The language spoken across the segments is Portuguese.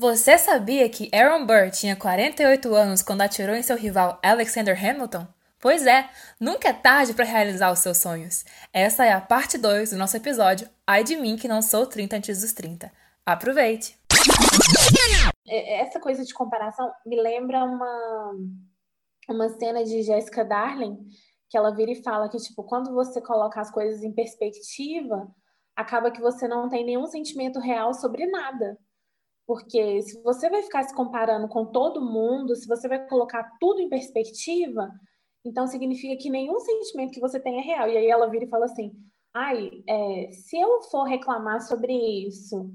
Você sabia que Aaron Burr tinha 48 anos quando atirou em seu rival Alexander Hamilton? Pois é, nunca é tarde para realizar os seus sonhos. Essa é a parte 2 do nosso episódio Ai de mim que não sou 30 antes dos 30. Aproveite! É, é, essa coisa de comparação me lembra uma, uma cena de Jessica Darling, que ela vira e fala que, tipo, quando você coloca as coisas em perspectiva, acaba que você não tem nenhum sentimento real sobre nada. Porque se você vai ficar se comparando com todo mundo, se você vai colocar tudo em perspectiva, então significa que nenhum sentimento que você tem é real. E aí ela vira e fala assim: ai, é, se eu for reclamar sobre isso,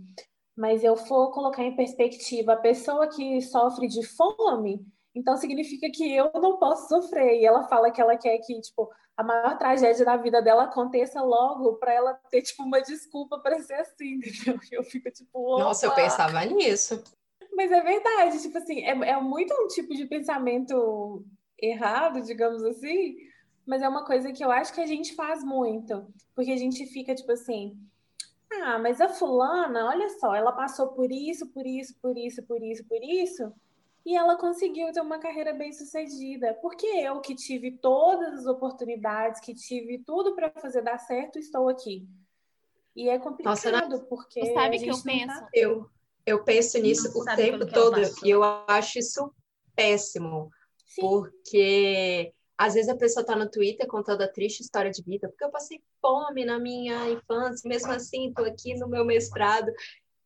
mas eu for colocar em perspectiva a pessoa que sofre de fome, então significa que eu não posso sofrer. E ela fala que ela quer que, tipo, a maior tragédia da vida dela aconteça logo para ela ter tipo uma desculpa para ser assim, entendeu? Eu fico tipo, Opa! nossa, eu pensava nisso. Mas é verdade, tipo assim, é, é muito um tipo de pensamento errado, digamos assim, mas é uma coisa que eu acho que a gente faz muito, porque a gente fica tipo assim, ah, mas a fulana, olha só, ela passou por isso, por isso, por isso, por isso, por isso, e ela conseguiu ter uma carreira bem sucedida. Porque eu, que tive todas as oportunidades, que tive tudo para fazer dar certo, estou aqui. E é complicado, Nossa, porque. Sabe que eu penso? Tá... Eu, eu penso nisso não o tempo todo e eu acho isso péssimo. Sim. Porque às vezes a pessoa está no Twitter contando a triste história de vida, porque eu passei fome na minha infância, mesmo assim estou aqui no meu mestrado.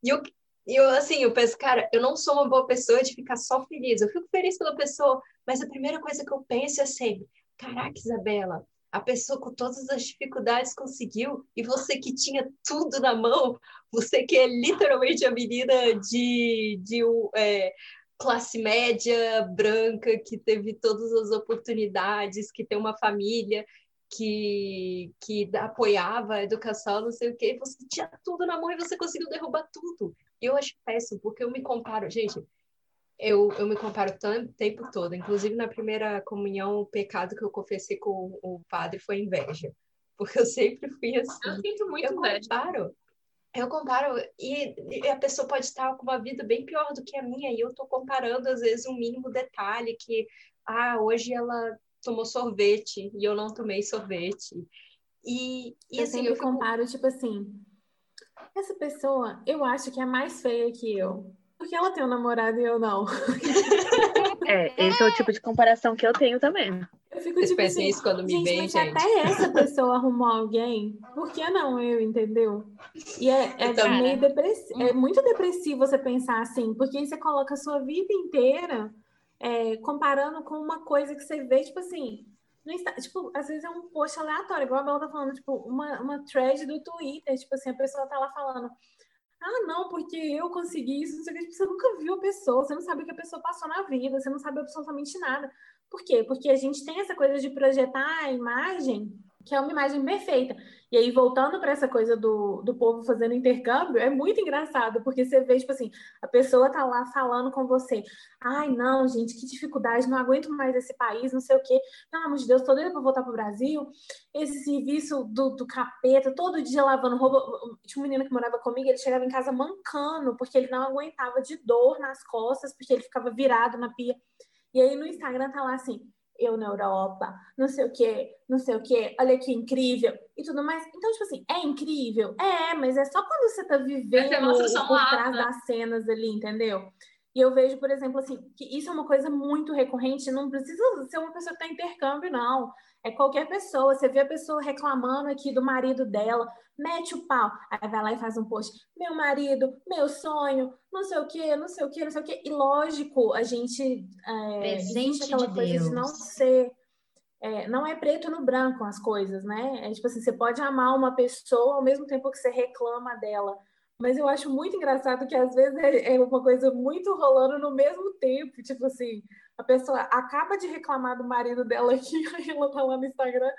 E eu, e eu, assim, eu penso, cara, eu não sou uma boa pessoa de ficar só feliz. Eu fico feliz pela pessoa, mas a primeira coisa que eu penso é sempre: caraca, Isabela, a pessoa com todas as dificuldades conseguiu, e você que tinha tudo na mão, você que é literalmente a menina de, de é, classe média branca, que teve todas as oportunidades, que tem uma família que, que apoiava a educação, não sei o quê, você tinha tudo na mão e você conseguiu derrubar tudo. E eu acho péssimo, porque eu me comparo, gente, eu, eu me comparo o tempo todo. Inclusive, na primeira comunhão, o pecado que eu confessei com o padre foi inveja. Porque eu sempre fui assim. Eu sinto muito eu inveja. Comparo, eu comparo, e, e, a pessoa pode estar com uma vida bem pior do que a minha, e eu estou comparando, às vezes, um mínimo detalhe que, ah, hoje ela tomou sorvete e eu não tomei sorvete. E, e eu assim, sempre eu fico... comparo, tipo assim, essa pessoa, eu acho que é mais feia que eu. Porque ela tem um namorado e eu não. É, esse é o tipo de comparação que eu tenho também. Eu fico Vocês tipo assim, isso quando me gente, veem, mas gente. até essa pessoa arrumou alguém, por que não eu, entendeu? E é, é então, meio depressivo, é muito depressivo você pensar assim, porque aí você coloca a sua vida inteira é, comparando com uma coisa que você vê, tipo assim, no tipo, às vezes é um post aleatório, igual a Bela tá falando, tipo, uma, uma thread do Twitter, tipo assim, a pessoa tá lá falando, ah, não, porque eu consegui isso, não sei o que, tipo, você nunca viu a pessoa, você não sabe o que a pessoa passou na vida, você não sabe absolutamente nada. Por quê? Porque a gente tem essa coisa de projetar a imagem que é uma imagem perfeita. E aí, voltando para essa coisa do, do povo fazendo intercâmbio, é muito engraçado, porque você vê, tipo assim, a pessoa tá lá falando com você. Ai, não, gente, que dificuldade, não aguento mais esse país, não sei o quê. Pelo amor de Deus, todo dia para voltar pro Brasil. Esse serviço do, do capeta, todo dia lavando roupa. Tinha um menino que morava comigo, ele chegava em casa mancando, porque ele não aguentava de dor nas costas, porque ele ficava virado na pia. E aí no Instagram tá lá assim, eu na Europa, não sei o que, não sei o que, olha que incrível e tudo mais. Então, tipo assim, é incrível? É, mas é só quando você tá vivendo por trás das cenas ali, entendeu? E eu vejo, por exemplo, assim, que isso é uma coisa muito recorrente, não precisa ser uma pessoa que tá em intercâmbio, não. É qualquer pessoa. Você vê a pessoa reclamando aqui do marido dela, mete o pau. Aí vai lá e faz um post. Meu marido, meu sonho, não sei o quê, não sei o quê, não sei o quê. E lógico, a gente. É, Presente aquela de coisa Deus. de não ser. É, não é preto no branco as coisas, né? É tipo assim, você pode amar uma pessoa ao mesmo tempo que você reclama dela. Mas eu acho muito engraçado que às vezes é, é uma coisa muito rolando no mesmo tempo. Tipo assim, a pessoa acaba de reclamar do marido dela aqui, aí ela tá lá no Instagram.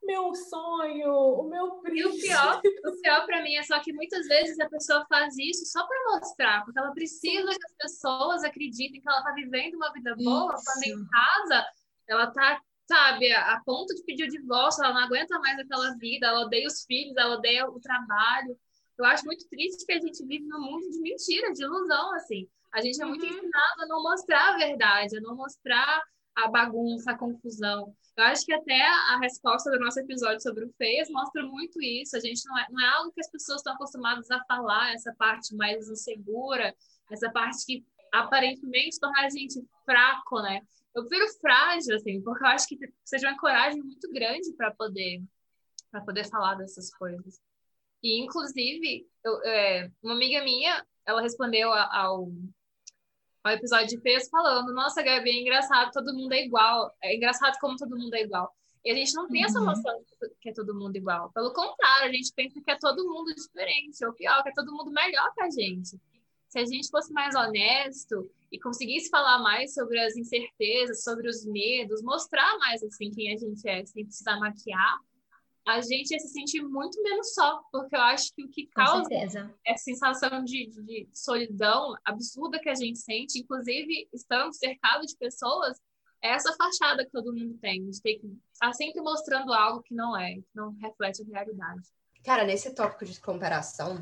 Meu sonho, o meu príncipe. E o pior, o pior para mim é só que muitas vezes a pessoa faz isso só para mostrar, porque ela precisa que as pessoas acreditem que ela tá vivendo uma vida boa, isso. quando em casa ela tá sabe, a ponto de pedir o divórcio, ela não aguenta mais aquela vida, ela odeia os filhos, ela odeia o trabalho. Eu acho muito triste que a gente vive num mundo de mentira, de ilusão, assim. A gente é muito uhum. ensinado a não mostrar a verdade, a não mostrar a bagunça, a confusão. Eu acho que até a resposta do nosso episódio sobre o Feias mostra muito isso. A gente não é, não é algo que as pessoas estão acostumadas a falar, essa parte mais insegura, essa parte que aparentemente torna a gente fraco, né? Eu prefiro frágil, assim, porque eu acho que de uma coragem muito grande para poder para poder falar dessas coisas. E, inclusive, eu, é, uma amiga minha, ela respondeu ao, ao episódio de Fez falando: Nossa, Gabi, é engraçado, todo mundo é igual. É engraçado como todo mundo é igual. E a gente não tem uhum. essa noção que é todo mundo igual. Pelo contrário, a gente pensa que é todo mundo diferente, ou pior, que é todo mundo melhor que a gente. Se a gente fosse mais honesto e conseguisse falar mais sobre as incertezas, sobre os medos, mostrar mais assim quem a gente é, sem precisar maquiar, a gente ia se sentir muito menos só, porque eu acho que o que causa essa sensação de, de, solidão absurda que a gente sente, inclusive estando cercado de pessoas, é essa fachada que todo mundo tem, de ter que estar sempre mostrando algo que não é, que não reflete a realidade. Cara, nesse tópico de comparação,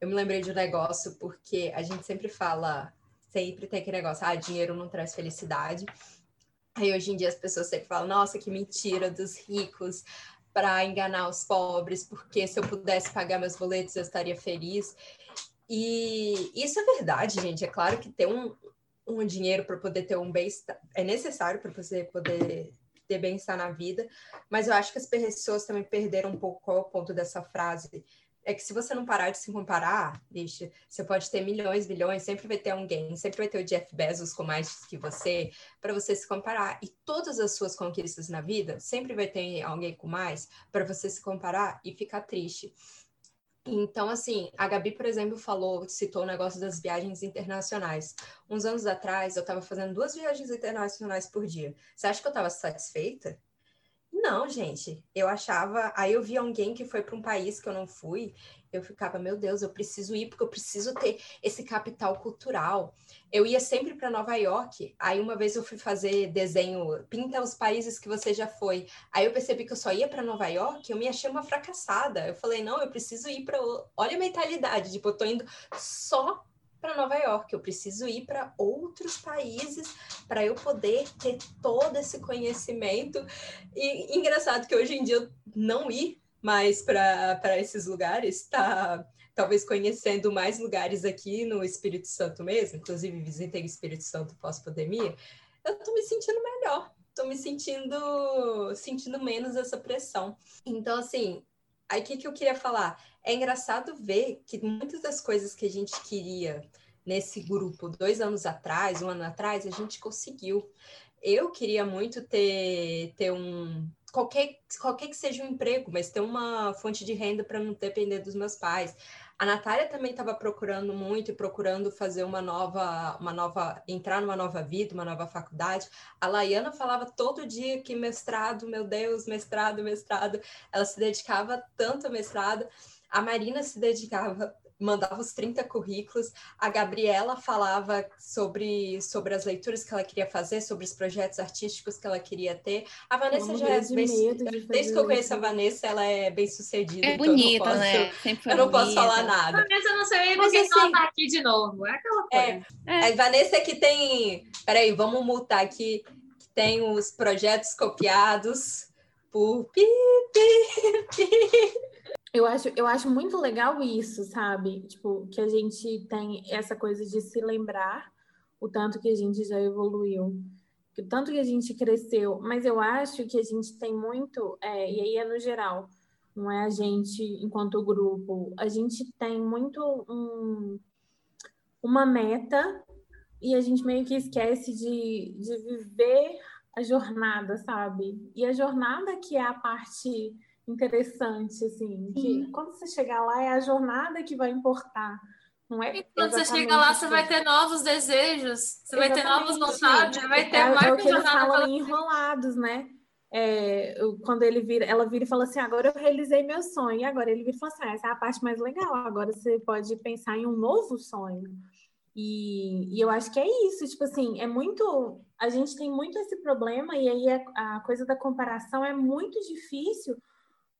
eu me lembrei de um negócio, porque a gente sempre fala, sempre tem aquele negócio, ah, dinheiro não traz felicidade. Aí hoje em dia as pessoas sempre falam, nossa, que mentira dos ricos, para enganar os pobres, porque se eu pudesse pagar meus boletos eu estaria feliz. E isso é verdade, gente. É claro que ter um, um dinheiro para poder ter um bem-estar é necessário para você poder ter bem-estar na vida, mas eu acho que as pessoas também perderam um pouco qual é o ponto dessa frase é que se você não parar de se comparar, bicho, você pode ter milhões, bilhões, sempre vai ter alguém, sempre vai ter o Jeff Bezos com mais que você, para você se comparar. E todas as suas conquistas na vida, sempre vai ter alguém com mais para você se comparar e ficar triste. Então, assim, a Gabi, por exemplo, falou, citou o negócio das viagens internacionais. Uns anos atrás, eu estava fazendo duas viagens internacionais por dia. Você acha que eu estava satisfeita? Não, gente, eu achava. Aí eu vi alguém que foi para um país que eu não fui, eu ficava, meu Deus, eu preciso ir porque eu preciso ter esse capital cultural. Eu ia sempre para Nova York. Aí uma vez eu fui fazer desenho, pinta os países que você já foi. Aí eu percebi que eu só ia para Nova York, eu me achei uma fracassada. Eu falei, não, eu preciso ir para. Olha a mentalidade, tipo, eu tô indo só para Nova York, eu preciso ir para outros países para eu poder ter todo esse conhecimento. E engraçado que hoje em dia eu não ir mais para esses lugares, tá talvez conhecendo mais lugares aqui no Espírito Santo mesmo, inclusive visitei o Espírito Santo pós-pandemia, eu tô me sentindo melhor, tô me sentindo sentindo menos essa pressão. Então, assim, aí o que, que eu queria falar? É engraçado ver que muitas das coisas que a gente queria nesse grupo dois anos atrás, um ano atrás, a gente conseguiu. Eu queria muito ter, ter um. Qualquer, qualquer que seja um emprego, mas ter uma fonte de renda para não depender dos meus pais. A Natália também estava procurando muito e procurando fazer uma nova, uma nova, entrar numa nova vida, uma nova faculdade. A Laiana falava todo dia que mestrado, meu Deus, mestrado, mestrado. Ela se dedicava tanto ao mestrado. A Marina se dedicava mandava os 30 currículos. A Gabriela falava sobre, sobre as leituras que ela queria fazer, sobre os projetos artísticos que ela queria ter. A Vanessa já é bem, de desde que eu conheço a Vanessa, ela é bem sucedida. É então bonita, posso, né? Sempre eu não bonita. posso falar nada. Vanessa não sei porque assim, ela tá aqui de novo. É aquela é, coisa. É, é. Vanessa que tem. Peraí, vamos multar aqui. Que tem os projetos copiados por pi, pi, pi. Eu acho, eu acho muito legal isso, sabe? Tipo, que a gente tem essa coisa de se lembrar o tanto que a gente já evoluiu, o tanto que a gente cresceu. Mas eu acho que a gente tem muito, é, e aí é no geral, não é a gente enquanto grupo, a gente tem muito um, uma meta e a gente meio que esquece de, de viver a jornada, sabe? E a jornada que é a parte interessante, assim, que quando você chegar lá é a jornada que vai importar. Não é e quando você chega lá, você vai ter novos desejos, você vai ter novas vontades, vai ter é, mais é o que eles falam enrolados, né? É, quando ele vira, ela vira e fala assim, agora eu realizei meu sonho, e agora ele vira e fala assim, ah, essa é a parte mais legal, agora você pode pensar em um novo sonho. E, e, eu acho que é isso, tipo assim, é muito. A gente tem muito esse problema, e aí a, a coisa da comparação é muito difícil,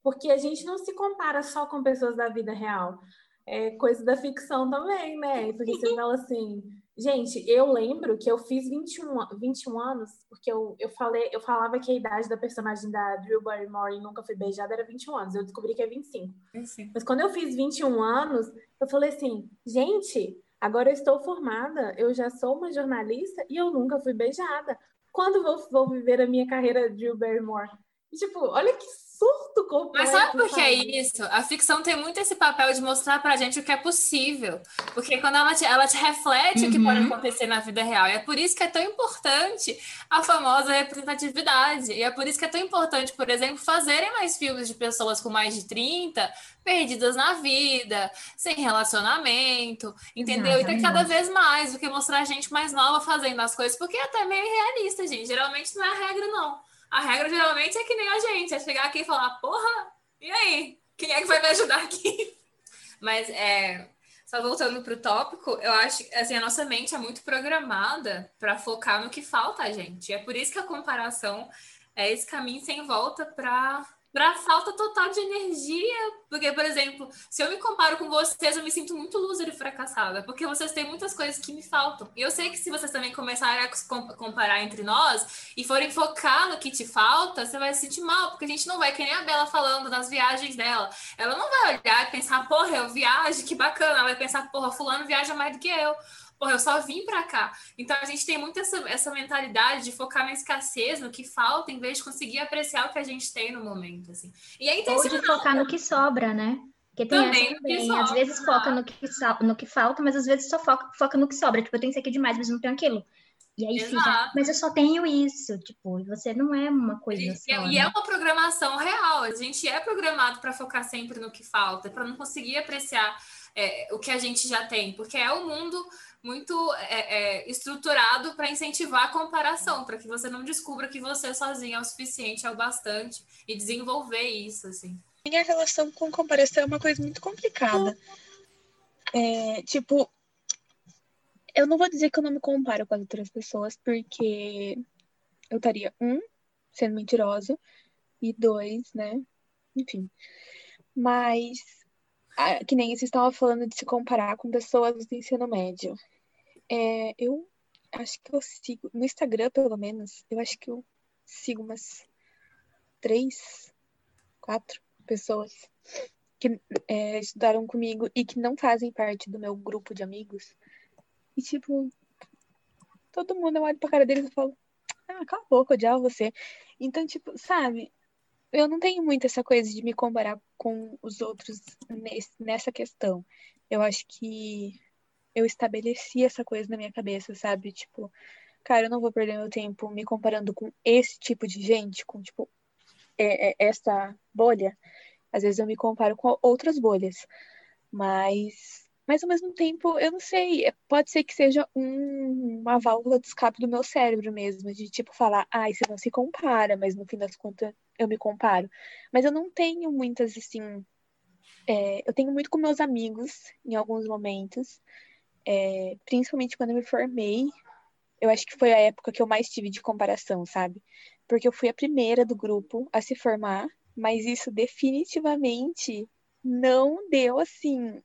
porque a gente não se compara só com pessoas da vida real. É coisa da ficção também, né? Porque você fala assim, Gente, eu lembro que eu fiz 21, 21 anos, porque eu, eu, falei, eu falava que a idade da personagem da Drew Barrymore e Nunca Fui Beijada era 21 anos. Eu descobri que é 25. 25. Mas quando eu fiz 21 anos, eu falei assim, gente, agora eu estou formada, eu já sou uma jornalista e eu nunca fui beijada. Quando vou, vou viver a minha carreira Drew Barrymore? E, tipo, olha que surto completo. Mas sabe por que é isso? A ficção tem muito esse papel de mostrar pra gente o que é possível. Porque quando ela te, ela te reflete uhum. o que pode uhum. acontecer na vida real. E é por isso que é tão importante a famosa representatividade. E é por isso que é tão importante, por exemplo, fazerem mais filmes de pessoas com mais de 30, perdidas na vida, sem relacionamento, entendeu? Exatamente. E tem cada vez mais do que mostrar a gente mais nova fazendo as coisas, porque é até meio realista, gente. Geralmente não é a regra, não. A regra geralmente é que nem a gente, é chegar aqui e falar, porra, e aí? Quem é que vai me ajudar aqui? Mas é, só voltando para o tópico, eu acho que assim, a nossa mente é muito programada para focar no que falta a gente. É por isso que a comparação é esse caminho sem volta para para falta total de energia. Porque, por exemplo, se eu me comparo com vocês, eu me sinto muito loser e fracassada, porque vocês têm muitas coisas que me faltam. E eu sei que se vocês também começarem a comparar entre nós e forem focar no que te falta, você vai se sentir mal, porque a gente não vai, que nem a Bela falando das viagens dela. Ela não vai olhar e pensar, porra, eu viajo, que bacana. Ela vai pensar, porra, fulano viaja mais do que eu porra, eu só vim para cá. Então a gente tem muito essa, essa mentalidade de focar na escassez, no que falta, em vez de conseguir apreciar o que a gente tem no momento, assim. E é Ou de focar no que sobra, né? Porque tem também, essa também. Às vezes foca no que, no que falta, mas às vezes só foca, foca no que sobra. Tipo, eu tenho isso aqui demais, mas não tenho aquilo. E aí Exato. fica, mas eu só tenho isso, tipo, você não é uma coisa e, só. E é né? é uma programação real, a gente é programado para focar sempre no que falta, para não conseguir apreciar é, o que a gente já tem, porque é o mundo muito é, é, estruturado para incentivar a comparação, para que você não descubra que você sozinho é o suficiente, é o bastante, e desenvolver isso, assim. Minha relação com comparação é uma coisa muito complicada. É, tipo, eu não vou dizer que eu não me comparo com as outras pessoas, porque eu estaria, um, sendo mentirosa, e dois, né, enfim. Mas, que nem vocês estavam falando de se comparar com pessoas do ensino médio. É, eu acho que eu sigo, no Instagram, pelo menos, eu acho que eu sigo umas três, quatro pessoas que é, estudaram comigo e que não fazem parte do meu grupo de amigos. E, tipo, todo mundo eu olho pra cara deles e falo, ah, cala a boca, odiava você. Então, tipo, sabe, eu não tenho muito essa coisa de me comparar com os outros nesse, nessa questão. Eu acho que eu estabeleci essa coisa na minha cabeça, sabe? Tipo, cara, eu não vou perder meu tempo me comparando com esse tipo de gente, com, tipo, é, é, essa bolha. Às vezes eu me comparo com outras bolhas. Mas, mas ao mesmo tempo, eu não sei, é, pode ser que seja um, uma válvula de escape do meu cérebro mesmo, de tipo falar, ai, ah, você não se compara, mas no fim das contas eu me comparo. Mas eu não tenho muitas, assim. É, eu tenho muito com meus amigos em alguns momentos é, principalmente quando eu me formei, eu acho que foi a época que eu mais tive de comparação, sabe? Porque eu fui a primeira do grupo a se formar, mas isso definitivamente não deu, assim,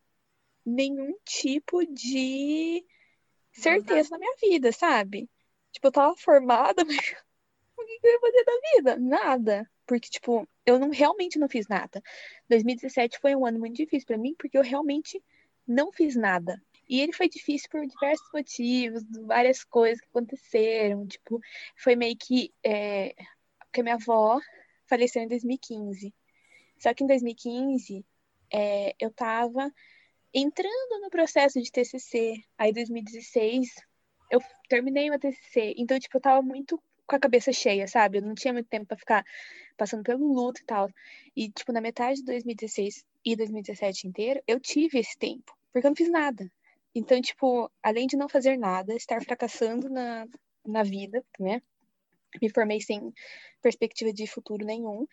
nenhum tipo de certeza na minha vida, sabe? Tipo, eu tava formada, mas o que eu ia fazer da vida? Nada. Porque, tipo, eu não realmente não fiz nada. 2017 foi um ano muito difícil para mim, porque eu realmente não fiz nada. E ele foi difícil por diversos motivos, várias coisas que aconteceram. Tipo, foi meio que. É, porque minha avó faleceu em 2015. Só que em 2015 é, eu tava entrando no processo de TCC. Aí, em 2016, eu terminei uma TCC. Então, tipo, eu tava muito com a cabeça cheia, sabe? Eu não tinha muito tempo para ficar passando pelo luto e tal. E, tipo, na metade de 2016 e 2017 inteiro, eu tive esse tempo. Porque eu não fiz nada. Então, tipo, além de não fazer nada, estar fracassando na, na vida, né? Me formei sem perspectiva de futuro nenhum.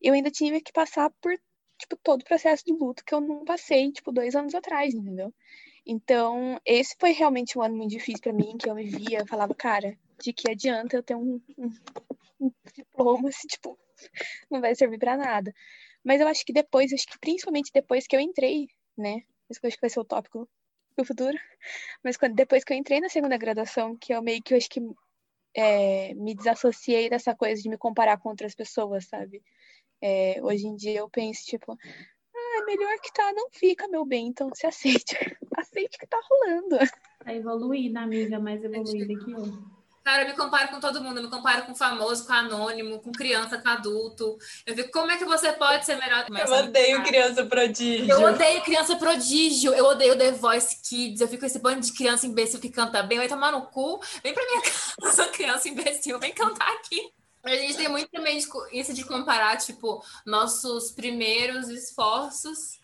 Eu ainda tive que passar por, tipo, todo o processo de luto que eu não passei, tipo, dois anos atrás, entendeu? Então, esse foi realmente um ano muito difícil para mim, que eu me via, eu falava, cara, de que adianta eu ter um, um, um diploma se, tipo, não vai servir para nada. Mas eu acho que depois, acho que principalmente depois que eu entrei, né? Esse acho que vai ser o tópico pro futuro. Mas quando, depois que eu entrei na segunda graduação, que eu meio que eu acho que é, me desassociei dessa coisa de me comparar com outras pessoas, sabe? É, hoje em dia eu penso, tipo, ah, é melhor que tá, não fica, meu bem, então se aceite. aceite que tá rolando. Tá evoluída, amiga, mais evoluída que eu. Cara, eu me comparo com todo mundo, eu me comparo com famoso, com anônimo, com criança, com adulto. Eu fico, como é que você pode ser melhor que Eu odeio criança prodígio. Eu odeio criança prodígio, eu odeio The Voice Kids, eu fico com esse bando de criança imbecil que canta bem, vai tomar no cu, vem pra minha casa, criança imbecil, vem cantar aqui. A gente tem muito também isso de comparar, tipo, nossos primeiros esforços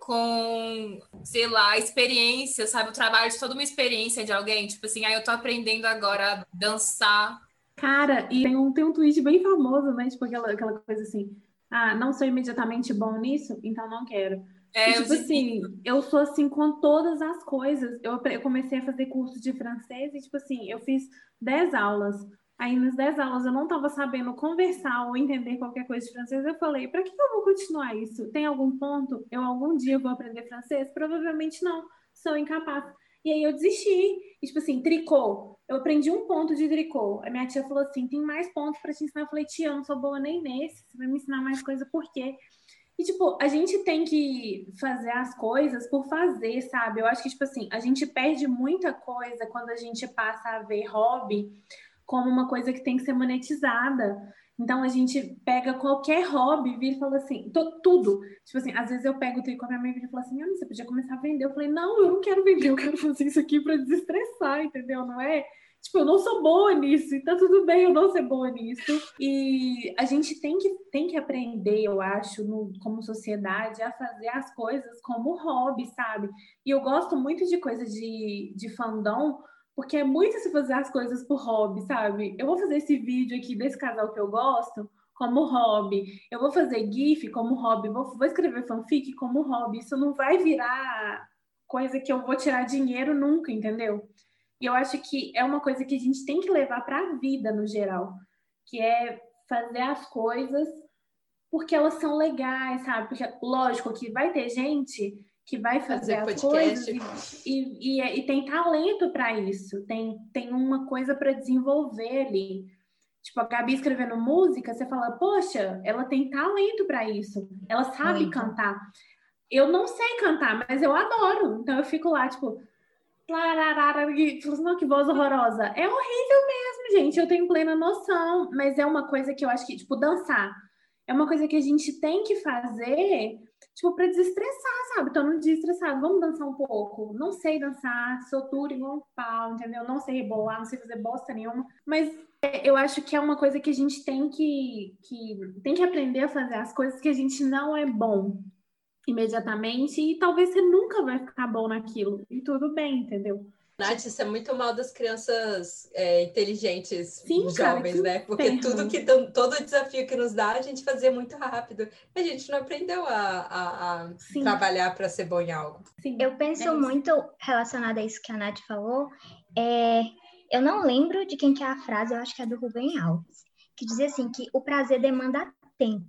com, sei lá, experiência, sabe? O trabalho de toda uma experiência de alguém. Tipo assim, aí ah, eu tô aprendendo agora a dançar. Cara, e tem um, tem um tweet bem famoso, né? Tipo aquela, aquela coisa assim, ah, não sou imediatamente bom nisso, então não quero. É, e, tipo assim, eu sou assim com todas as coisas. Eu, eu comecei a fazer curso de francês e, tipo assim, eu fiz 10 aulas. Aí nas 10 aulas eu não estava sabendo conversar ou entender qualquer coisa de francês. Eu falei, para que eu vou continuar isso? Tem algum ponto? Eu algum dia vou aprender francês? Provavelmente não, sou incapaz. E aí eu desisti. E, tipo assim, tricô. Eu aprendi um ponto de tricô. A minha tia falou assim: tem mais pontos para te ensinar. Eu falei, tia, eu não sou boa nem nesse. Você vai me ensinar mais coisa por quê? E, tipo, a gente tem que fazer as coisas por fazer, sabe? Eu acho que, tipo assim, a gente perde muita coisa quando a gente passa a ver hobby como uma coisa que tem que ser monetizada. Então a gente pega qualquer hobby, vira e fala assim, tudo. Tipo assim, às vezes eu pego o tricô, minha mãe e fala assim, você podia começar a vender. Eu falei, não, eu não quero vender, eu quero fazer isso aqui para desestressar, entendeu? Não é? Tipo, eu não sou boa nisso, e tá tudo bem eu não ser boa nisso. E a gente tem que, tem que aprender, eu acho, no, como sociedade, a fazer as coisas como hobby, sabe? E eu gosto muito de coisa de, de fandom, porque é muito se fazer as coisas por hobby, sabe? Eu vou fazer esse vídeo aqui desse casal que eu gosto como hobby. Eu vou fazer GIF como hobby. Vou, vou escrever fanfic como hobby. Isso não vai virar coisa que eu vou tirar dinheiro nunca, entendeu? E eu acho que é uma coisa que a gente tem que levar para a vida no geral, que é fazer as coisas porque elas são legais, sabe? Porque, lógico que vai ter gente que vai fazer, fazer as coisas e, e, e, tem talento para isso, tem, tem uma coisa para desenvolver ali. Tipo, a Gabi escrevendo música, você fala, poxa, ela tem talento para isso, ela sabe Muito. cantar. Eu não sei cantar, mas eu adoro. Então eu fico lá, tipo, e assim, não, que voz horrorosa. É horrível mesmo, gente. Eu tenho plena noção, mas é uma coisa que eu acho que, tipo, dançar é uma coisa que a gente tem que fazer tipo, para desestressar, sabe? Tô no dia estressado, vamos dançar um pouco. Não sei dançar, sou dura igual um pau, entendeu? Não sei rebolar, não sei fazer bosta nenhuma. Mas é, eu acho que é uma coisa que a gente tem que, que, tem que aprender a fazer as coisas que a gente não é bom imediatamente e talvez você nunca vai ficar bom naquilo. E tudo bem, entendeu? Nath, isso é muito mal das crianças é, inteligentes Sim, jovens, cara, né? Porque tudo que todo desafio que nos dá, a gente fazia muito rápido. A gente não aprendeu a, a, a trabalhar para ser bom em algo. Sim, eu penso é muito relacionado a isso que a Nath falou. É, eu não lembro de quem que é a frase, eu acho que é do Rubem Alves, que dizia assim que o prazer demanda tempo.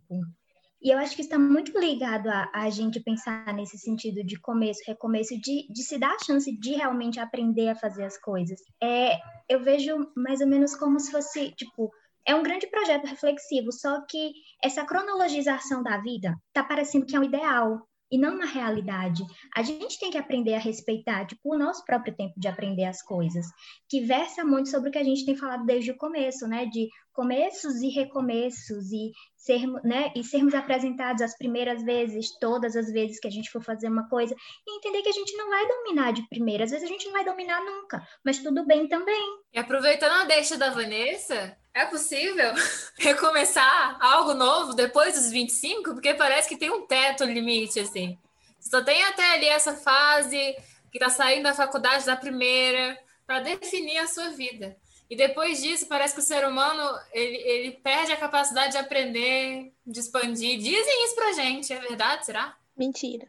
E eu acho que está muito ligado a, a gente pensar nesse sentido de começo, recomeço, de, de se dar a chance de realmente aprender a fazer as coisas. É, eu vejo mais ou menos como se fosse, tipo, é um grande projeto reflexivo, só que essa cronologização da vida está parecendo que é o ideal e não na realidade. A gente tem que aprender a respeitar, tipo, o nosso próprio tempo de aprender as coisas, que versa muito sobre o que a gente tem falado desde o começo, né, de começos e recomeços e sermos, né, e sermos apresentados as primeiras vezes, todas as vezes que a gente for fazer uma coisa, e entender que a gente não vai dominar de primeira, às vezes a gente não vai dominar nunca, mas tudo bem também. E aproveitando a deixa da Vanessa, é possível recomeçar algo novo depois dos 25? Porque parece que tem um teto limite, assim. Só tem até ali essa fase que está saindo da faculdade da primeira para definir a sua vida. E depois disso, parece que o ser humano ele, ele perde a capacidade de aprender, de expandir. Dizem isso pra gente, é verdade? Será? Mentira.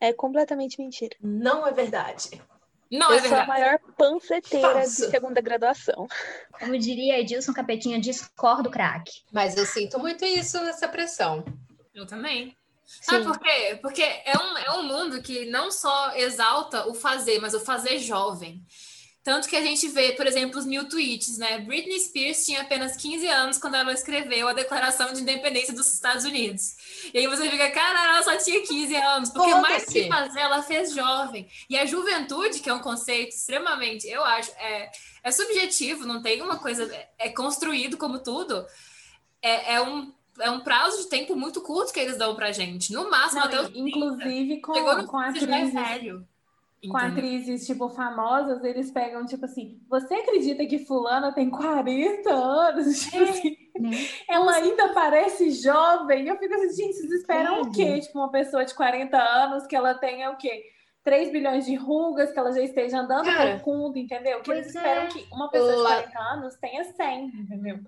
É completamente mentira. Não é verdade. Não eu é sou a maior panceteira de segunda graduação. Como diria Edilson Capetinha, discordo craque. Mas eu sinto muito isso, essa pressão. Eu também. Sabe Sim. por quê? Porque é um, é um mundo que não só exalta o fazer, mas o fazer jovem. Tanto que a gente vê, por exemplo, os mil tweets, né? Britney Spears tinha apenas 15 anos quando ela escreveu a Declaração de Independência dos Estados Unidos. E aí você fica, cara, ela só tinha 15 anos, porque mais que fazer, ela fez jovem. E a juventude, que é um conceito extremamente, eu acho, é, é subjetivo, não tem uma coisa, é construído como tudo. É, é um é um prazo de tempo muito curto que eles dão pra gente. No máximo, não, até os Inclusive, com, com a crise. Velho com atrizes, tipo, famosas, eles pegam, tipo assim, você acredita que fulana tem 40 anos? Tipo é, assim, né? ela ainda parece jovem. Eu fico assim, gente, vocês esperam é. o quê? Tipo, uma pessoa de 40 anos que ela tenha o quê? 3 bilhões de rugas, que ela já esteja andando Cara, mundo, entendeu? Que eles esperam é. que uma pessoa Lá... de 40 anos tenha 100, entendeu?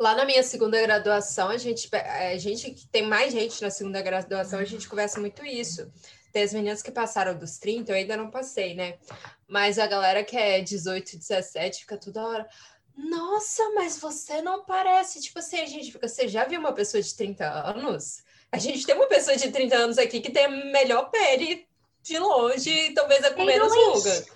Lá na minha segunda graduação, a gente, a gente tem mais gente na segunda graduação, a gente conversa muito isso. Tem as meninas que passaram dos 30, eu ainda não passei, né? Mas a galera que é 18, 17 fica toda hora. Nossa, mas você não parece. Tipo assim, a gente fica. Você já viu uma pessoa de 30 anos? A gente tem uma pessoa de 30 anos aqui que tem a melhor pele de longe, talvez é com menos ruga.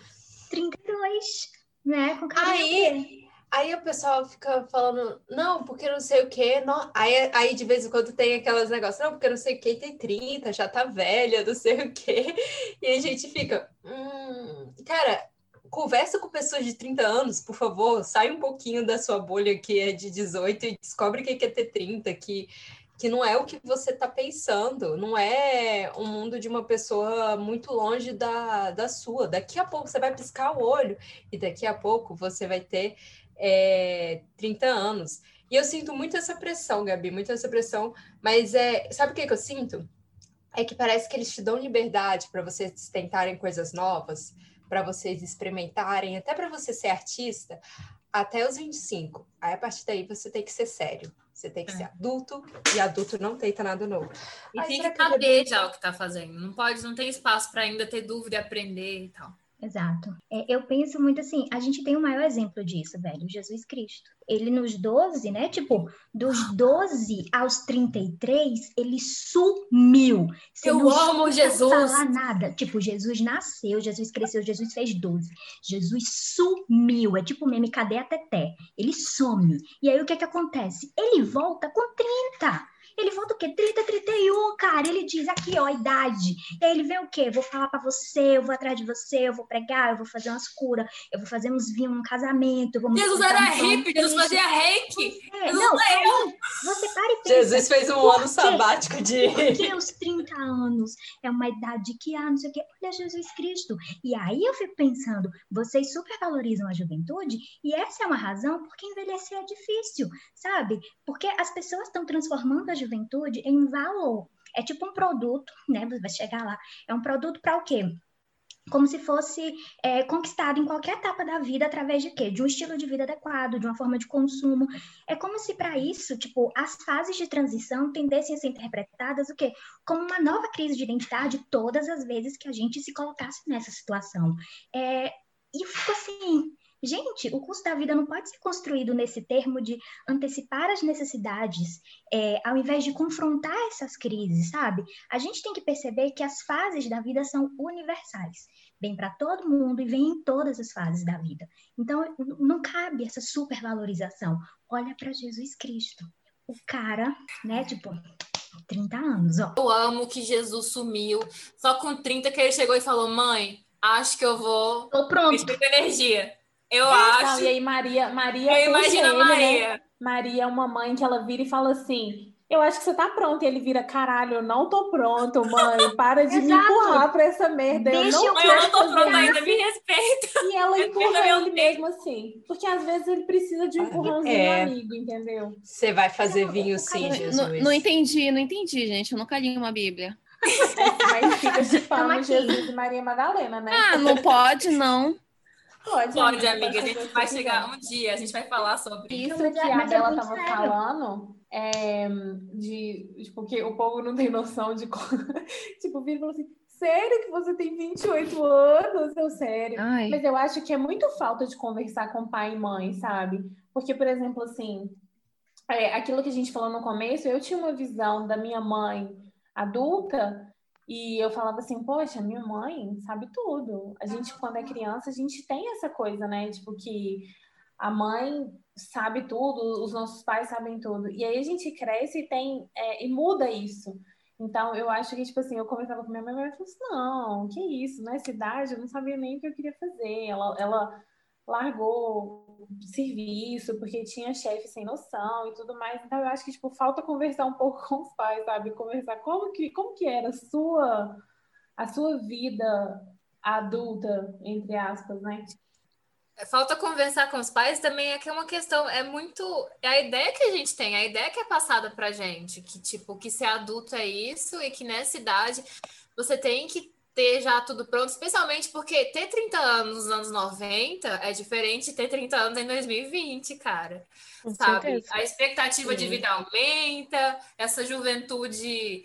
32, né? Com Aí, Aí o pessoal fica falando, não, porque não sei o quê. Não... Aí, aí de vez em quando tem aquelas negócios, não, porque não sei o quê, tem 30, já tá velha, não sei o quê. E a gente fica, hum... cara, conversa com pessoas de 30 anos, por favor, sai um pouquinho da sua bolha que é de 18 e descobre o que é ter 30, que, que não é o que você está pensando, não é um mundo de uma pessoa muito longe da, da sua. Daqui a pouco você vai piscar o olho e daqui a pouco você vai ter é, 30 anos. E eu sinto muito essa pressão, Gabi, muito essa pressão. Mas é, sabe o que, que eu sinto? É que parece que eles te dão liberdade para vocês tentarem coisas novas, para vocês experimentarem, até para você ser artista, até os 25. Aí a partir daí você tem que ser sério. Você tem que é. ser adulto e adulto não tenta nada novo. E Aí, tem que saber já o que está fazendo. Não pode, não tem espaço para ainda ter dúvida e aprender e tal. Exato. É, eu penso muito assim, a gente tem o um maior exemplo disso, velho, Jesus Cristo. Ele nos 12, né? Tipo, dos 12 aos 33, ele sumiu. Você eu amo Jesus. falar nada. Tipo, Jesus nasceu, Jesus cresceu, Jesus fez 12. Jesus sumiu. É tipo meme, cadê a Teté? Ele some. E aí o que é que acontece? Ele volta com 30. Ele volta o quê? 30, 31, cara. Ele diz aqui, ó, a idade. E aí ele vem o quê? Vou falar para você, eu vou atrás de você, eu vou pregar, eu vou fazer umas curas, eu vou fazer uns vinhos, um casamento. Jesus era um hippie, Jesus fazia reiki. É, não, aí, você para e pensa. Jesus fez um ano sabático de. Por que os 30 anos? É uma idade que há, não sei o quê. Olha Jesus Cristo. E aí eu fico pensando, vocês supervalorizam a juventude e essa é uma razão porque envelhecer é difícil, sabe? Porque as pessoas estão transformando a juventude em valor. É tipo um produto, né? Você vai chegar lá. É um produto para o quê? como se fosse é, conquistado em qualquer etapa da vida através de quê? De um estilo de vida adequado, de uma forma de consumo. É como se para isso, tipo, as fases de transição tendessem a ser interpretadas o quê? Como uma nova crise de identidade todas as vezes que a gente se colocasse nessa situação. É, e eu fico assim, Gente, o custo da vida não pode ser construído nesse termo de antecipar as necessidades, é, ao invés de confrontar essas crises, sabe? A gente tem que perceber que as fases da vida são universais, vem para todo mundo e vem em todas as fases da vida. Então, não cabe essa supervalorização. Olha para Jesus Cristo, o cara, né, tipo, 30 anos, ó. Eu amo que Jesus sumiu, só com 30 que ele chegou e falou: "Mãe, acho que eu vou Tô pronto. energia. Eu acho. Não, e aí Maria, Maria Eu imagino a né? Maria. Né? Maria é uma mãe que ela vira e fala assim: eu acho que você tá pronto. E ele vira, caralho, eu não tô pronto, mãe. Para de me empurrar pra essa merda. Deixa eu não, eu, eu não tô pronto ainda, me respeita. E ela empurra ele mesmo assim. Porque às vezes ele precisa de um empurrãozinho é. amigo, entendeu? Você vai fazer vinho sim, Jesus. Não, não, entendi, não entendi, gente. Eu nunca li uma Bíblia. Mas fica de fama Jesus e Maria Madalena, né? Ah, não pode, não. Pode, pode amiga. A gente vai chegar um dia, a gente vai falar sobre isso. Isso que a Bela tava falando é, de tipo, que o povo não tem noção de. tipo, o falou assim: sério que você tem 28 anos? Eu, sério. Ai. Mas eu acho que é muito falta de conversar com pai e mãe, sabe? Porque, por exemplo, assim, é, aquilo que a gente falou no começo, eu tinha uma visão da minha mãe adulta, e eu falava assim, poxa, minha mãe sabe tudo. A gente, quando é criança, a gente tem essa coisa, né? Tipo, que a mãe sabe tudo, os nossos pais sabem tudo. E aí a gente cresce e tem é, e muda isso. Então, eu acho que, tipo assim, eu conversava com minha mãe e ela falou assim, não, que isso, nessa idade eu não sabia nem o que eu queria fazer. Ela, ela largou serviço porque tinha chefe sem noção e tudo mais. Então, eu acho que, tipo, falta conversar um pouco com os pais, sabe? Conversar como que, como que era a sua, a sua vida adulta, entre aspas, né? Falta conversar com os pais também é que é uma questão, é muito. É a ideia que a gente tem, a ideia que é passada pra gente, que, tipo, que ser adulto é isso e que nessa idade você tem que ter já tudo pronto, especialmente porque ter 30 anos nos anos 90 é diferente de ter 30 anos em 2020, cara. Com sabe? Certeza. A expectativa Sim. de vida aumenta, essa juventude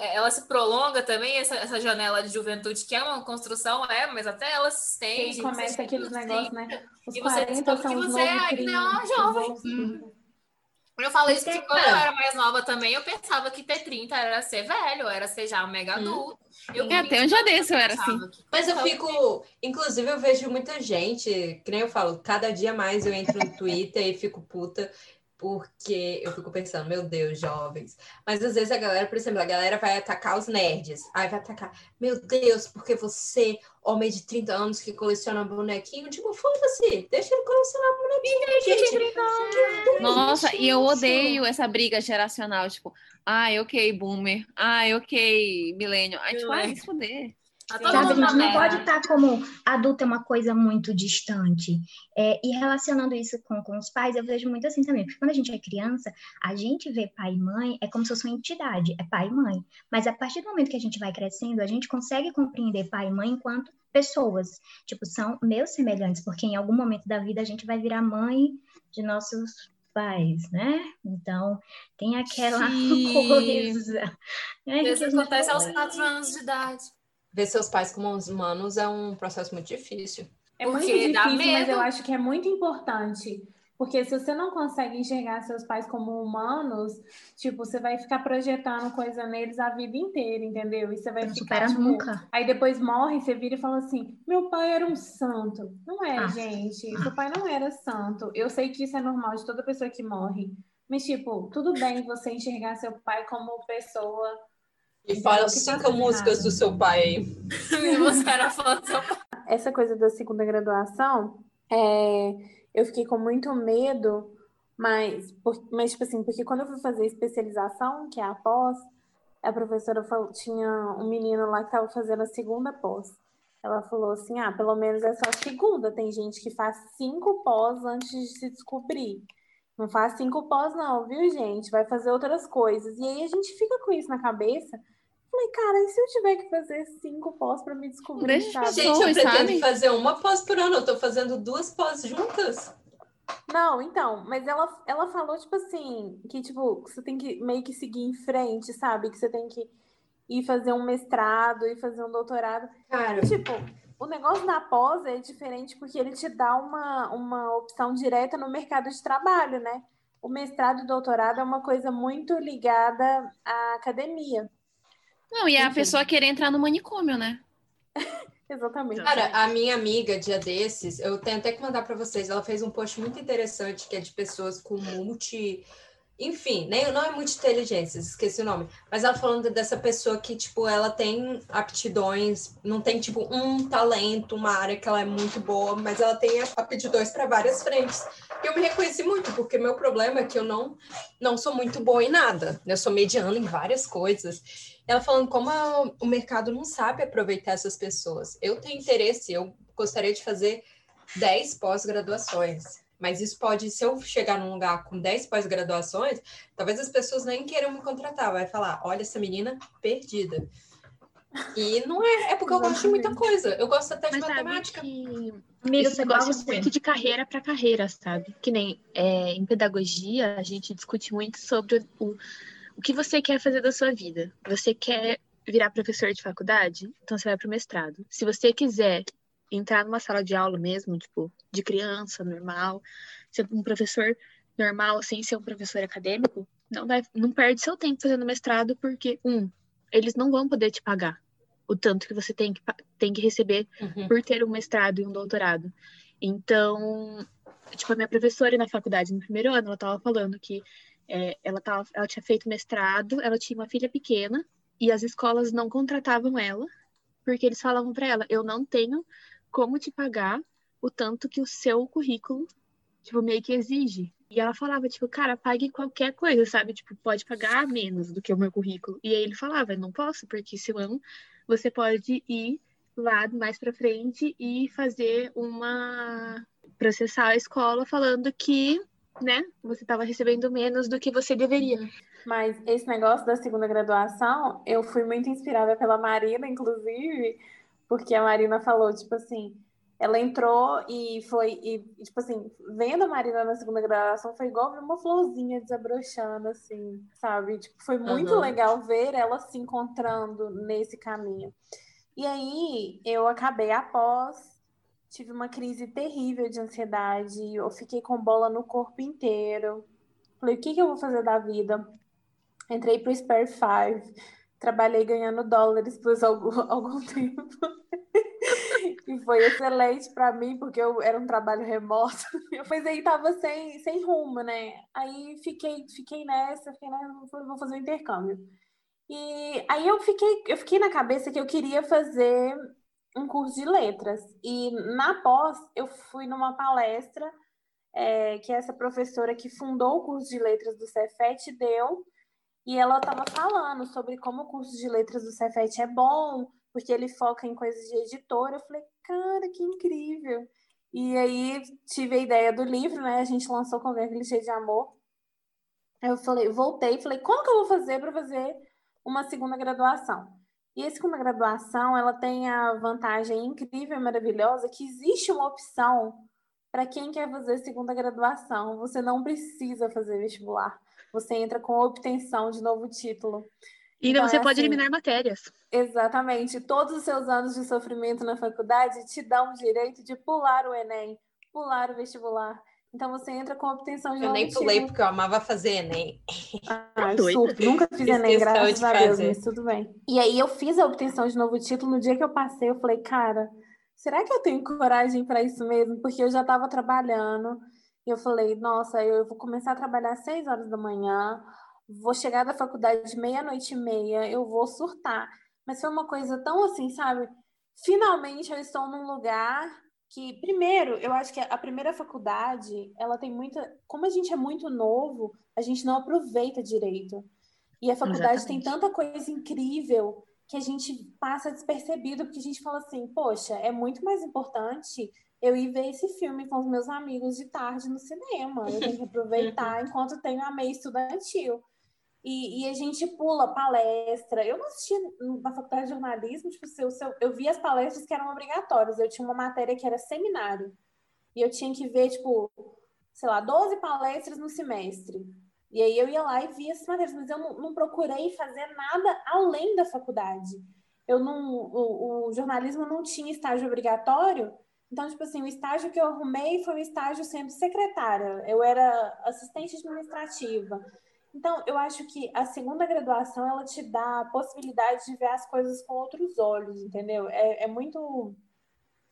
ela se prolonga também, essa, essa janela de juventude, que é uma construção, é, mas até ela se estende. E começa aqueles negócios, né? Os e você descobre que você ainda é uma jovem. Hum. Eu falo isso porque quando eu era mais nova também, eu pensava que ter 30 era ser velho, era ser já um mega hum. adulto. Eu é, até um dia desse eu era assim. Mas eu fico. Inclusive, eu vejo muita gente, que nem eu falo, cada dia mais eu entro no Twitter e fico puta porque eu fico pensando, meu Deus, jovens. Mas às vezes a galera, por exemplo, a galera vai atacar os nerds. Aí vai atacar, meu Deus, porque você, homem de 30 anos que coleciona bonequinho, tipo, foda-se, deixa ele colecionar bonequinho, gente. Nossa, e eu odeio essa briga geracional, tipo, ai, ok, boomer, ai, ok, milênio. Ai, tipo, ai, se foder. Sabe, a gente não pode estar como adulto é uma coisa muito distante. É, e relacionando isso com, com os pais, eu vejo muito assim também, porque quando a gente é criança, a gente vê pai e mãe é como se fosse uma entidade, é pai e mãe. Mas a partir do momento que a gente vai crescendo, a gente consegue compreender pai e mãe enquanto pessoas. Tipo, são meus semelhantes, porque em algum momento da vida a gente vai virar mãe de nossos pais, né? Então, tem aquela Sim. coisa. Né, Isso acontece aos quatro anos de idade ver seus pais como humanos é um processo muito difícil. É muito difícil, mas eu acho que é muito importante. Porque se você não consegue enxergar seus pais como humanos, tipo, você vai ficar projetando coisa neles a vida inteira, entendeu? E você vai não ficar. Tipo, nunca. Aí depois morre, você vira e fala assim: meu pai era um santo. Não é, ah. gente. Seu pai não era santo. Eu sei que isso é normal de toda pessoa que morre. Mas, tipo, tudo bem você enxergar seu pai como pessoa e fala cinco músicas do seu pai aí. Você era fã do seu pai. Essa coisa da segunda graduação, é, eu fiquei com muito medo, mas, por, mas, tipo assim, porque quando eu fui fazer especialização, que é a pós, a professora falou, tinha um menino lá que estava fazendo a segunda pós. Ela falou assim: ah, pelo menos é só a segunda. Tem gente que faz cinco pós antes de se descobrir. Não faz cinco pós, não, viu, gente? Vai fazer outras coisas. E aí a gente fica com isso na cabeça Falei, cara, e se eu tiver que fazer cinco pós para me descobrir? Deixa sabe? Gente, eu pretendo sabe? fazer uma pós por ano, eu tô fazendo duas pós juntas. Não, então, mas ela, ela falou, tipo assim, que tipo, você tem que meio que seguir em frente, sabe? Que você tem que ir fazer um mestrado e fazer um doutorado. Cara. E, tipo, o negócio da pós é diferente porque ele te dá uma, uma opção direta no mercado de trabalho, né? O mestrado e doutorado é uma coisa muito ligada à academia. Não, e é a pessoa querer entrar no manicômio, né? Exatamente. Cara, a minha amiga, dia desses, eu tenho até que mandar para vocês, ela fez um post muito interessante que é de pessoas com multi. Enfim, nem, não é muito inteligência, esqueci o nome. Mas ela falando dessa pessoa que, tipo, ela tem aptidões, não tem, tipo, um talento, uma área que ela é muito boa, mas ela tem aptidões para várias frentes. E eu me reconheci muito, porque meu problema é que eu não, não sou muito boa em nada. Eu sou mediana em várias coisas. Ela falando como a, o mercado não sabe aproveitar essas pessoas. Eu tenho interesse, eu gostaria de fazer 10 pós-graduações. Mas isso pode, se eu chegar num lugar com 10 pós-graduações, talvez as pessoas nem queiram me contratar. Vai falar, olha essa menina perdida. E não é, é porque eu gosto de muita coisa. Eu gosto até de Mas matemática. Que... Amigo, você gosta muito de carreira para carreira, sabe? Que nem é, em pedagogia, a gente discute muito sobre o o que você quer fazer da sua vida? Você quer virar professor de faculdade? Então você vai para o mestrado. Se você quiser entrar numa sala de aula mesmo, tipo, de criança, normal, ser um professor normal, sem ser um professor acadêmico, não, vai, não perde seu tempo fazendo mestrado, porque, um, eles não vão poder te pagar o tanto que você tem que, tem que receber uhum. por ter um mestrado e um doutorado. Então, tipo, a minha professora na faculdade, no primeiro ano, ela estava falando que é, ela, tava, ela tinha feito mestrado, ela tinha uma filha pequena e as escolas não contratavam ela porque eles falavam para ela: eu não tenho como te pagar o tanto que o seu currículo, tipo, meio que exige. E ela falava, tipo, cara, pague qualquer coisa, sabe? Tipo, pode pagar menos do que o meu currículo. E aí ele falava, não posso, porque senão você pode ir lá mais para frente e fazer uma processar a escola falando que, né, você estava recebendo menos do que você deveria. Mas esse negócio da segunda graduação, eu fui muito inspirada pela Marina, inclusive, porque a Marina falou, tipo assim, ela entrou e foi, e, tipo assim, vendo a Marina na segunda graduação, foi igual ver uma florzinha desabrochando, assim, sabe? Tipo, foi muito uhum. legal ver ela se encontrando nesse caminho. E aí, eu acabei após, tive uma crise terrível de ansiedade, eu fiquei com bola no corpo inteiro. Falei, o que, que eu vou fazer da vida? Entrei pro Spare Five, trabalhei ganhando dólares por algum, algum tempo. e foi excelente para mim, porque eu era um trabalho remoto. Mas aí tava sem, sem rumo, né? Aí fiquei, fiquei nessa, fiquei nessa, vou fazer um intercâmbio. E aí eu fiquei, eu fiquei na cabeça que eu queria fazer um curso de letras. E na pós, eu fui numa palestra é, que essa professora que fundou o curso de letras do Cefet deu, e ela estava falando sobre como o curso de letras do Cefet é bom, porque ele foca em coisas de editora. Eu falei, cara, que incrível! E aí tive a ideia do livro, né? A gente lançou com aquele cheio de amor. Eu falei, voltei, falei, como que eu vou fazer para fazer uma segunda graduação? E a segunda graduação, ela tem a vantagem incrível e maravilhosa que existe uma opção para quem quer fazer segunda graduação. Você não precisa fazer vestibular. Você entra com obtenção de novo título. E ainda então, você é pode assim, eliminar matérias. Exatamente. Todos os seus anos de sofrimento na faculdade te dão o direito de pular o Enem, pular o vestibular. Então você entra com obtenção de Eu nem pulei porque eu amava fazer Enem. Ah, surto. Nunca fiz Enem, graças a Deus, mas tudo bem. E aí eu fiz a obtenção de novo título. No dia que eu passei, eu falei, cara, será que eu tenho coragem para isso mesmo? Porque eu já estava trabalhando. E eu falei, nossa, eu vou começar a trabalhar às seis horas da manhã vou chegar da faculdade meia-noite e meia, eu vou surtar. Mas foi uma coisa tão assim, sabe? Finalmente eu estou num lugar que, primeiro, eu acho que a primeira faculdade, ela tem muita. Como a gente é muito novo, a gente não aproveita direito. E a faculdade Exatamente. tem tanta coisa incrível que a gente passa despercebido, porque a gente fala assim, poxa, é muito mais importante eu ir ver esse filme com os meus amigos de tarde no cinema. Eu tenho que aproveitar enquanto tenho a meia estudantil. E, e, a gente pula palestra. Eu não assisti na faculdade de jornalismo, tipo, se eu, se eu, eu vi as palestras que eram obrigatórias. Eu tinha uma matéria que era seminário. E eu tinha que ver, tipo, sei lá, 12 palestras no semestre. E aí eu ia lá e via essas matérias, mas eu não, não procurei fazer nada além da faculdade. Eu não, o, o, jornalismo não tinha estágio obrigatório, então, tipo assim, o estágio que eu arrumei foi o estágio sendo secretária. Eu era assistente administrativa. Então, eu acho que a segunda graduação, ela te dá a possibilidade de ver as coisas com outros olhos, entendeu? É, é muito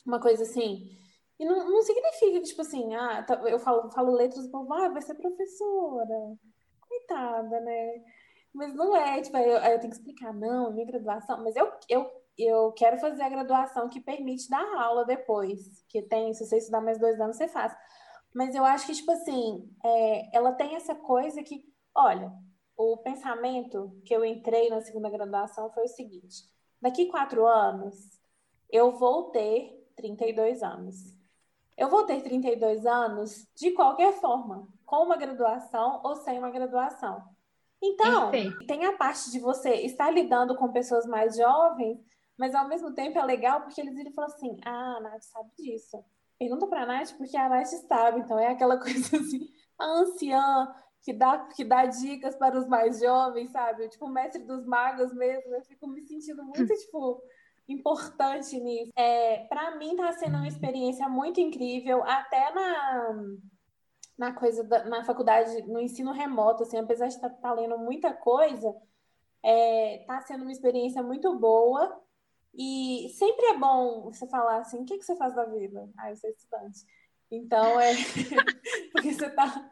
uma coisa assim... E não, não significa tipo assim, ah, tá, eu falo, falo letras, o povo, ah, vai ser professora. Coitada, né? Mas não é, tipo, eu, eu, tenho que explicar, não, minha graduação, mas eu, eu, eu quero fazer a graduação que permite dar aula depois, que tem, se você estudar mais dois anos, você faz. Mas eu acho que, tipo assim, é, ela tem essa coisa que Olha, o pensamento que eu entrei na segunda graduação foi o seguinte: daqui quatro anos, eu vou ter 32 anos. Eu vou ter 32 anos de qualquer forma, com uma graduação ou sem uma graduação. Então, Perfeito. tem a parte de você estar lidando com pessoas mais jovens, mas ao mesmo tempo é legal porque eles viram e falam assim: ah, a Nath sabe disso. Pergunta pra Nath porque a Nath sabe. Então é aquela coisa assim, a anciã que dá, que dá dicas para os mais jovens, sabe? Tipo, o mestre dos magos mesmo. Eu fico me sentindo muito, tipo, importante nisso. É, para mim tá sendo uma experiência muito incrível, até na na coisa da, na faculdade, no ensino remoto, assim, apesar de estar tá, tá lendo muita coisa, É, tá sendo uma experiência muito boa. E sempre é bom você falar assim, o que, que você faz da vida? Ah, eu sou estudante. Então, é porque você está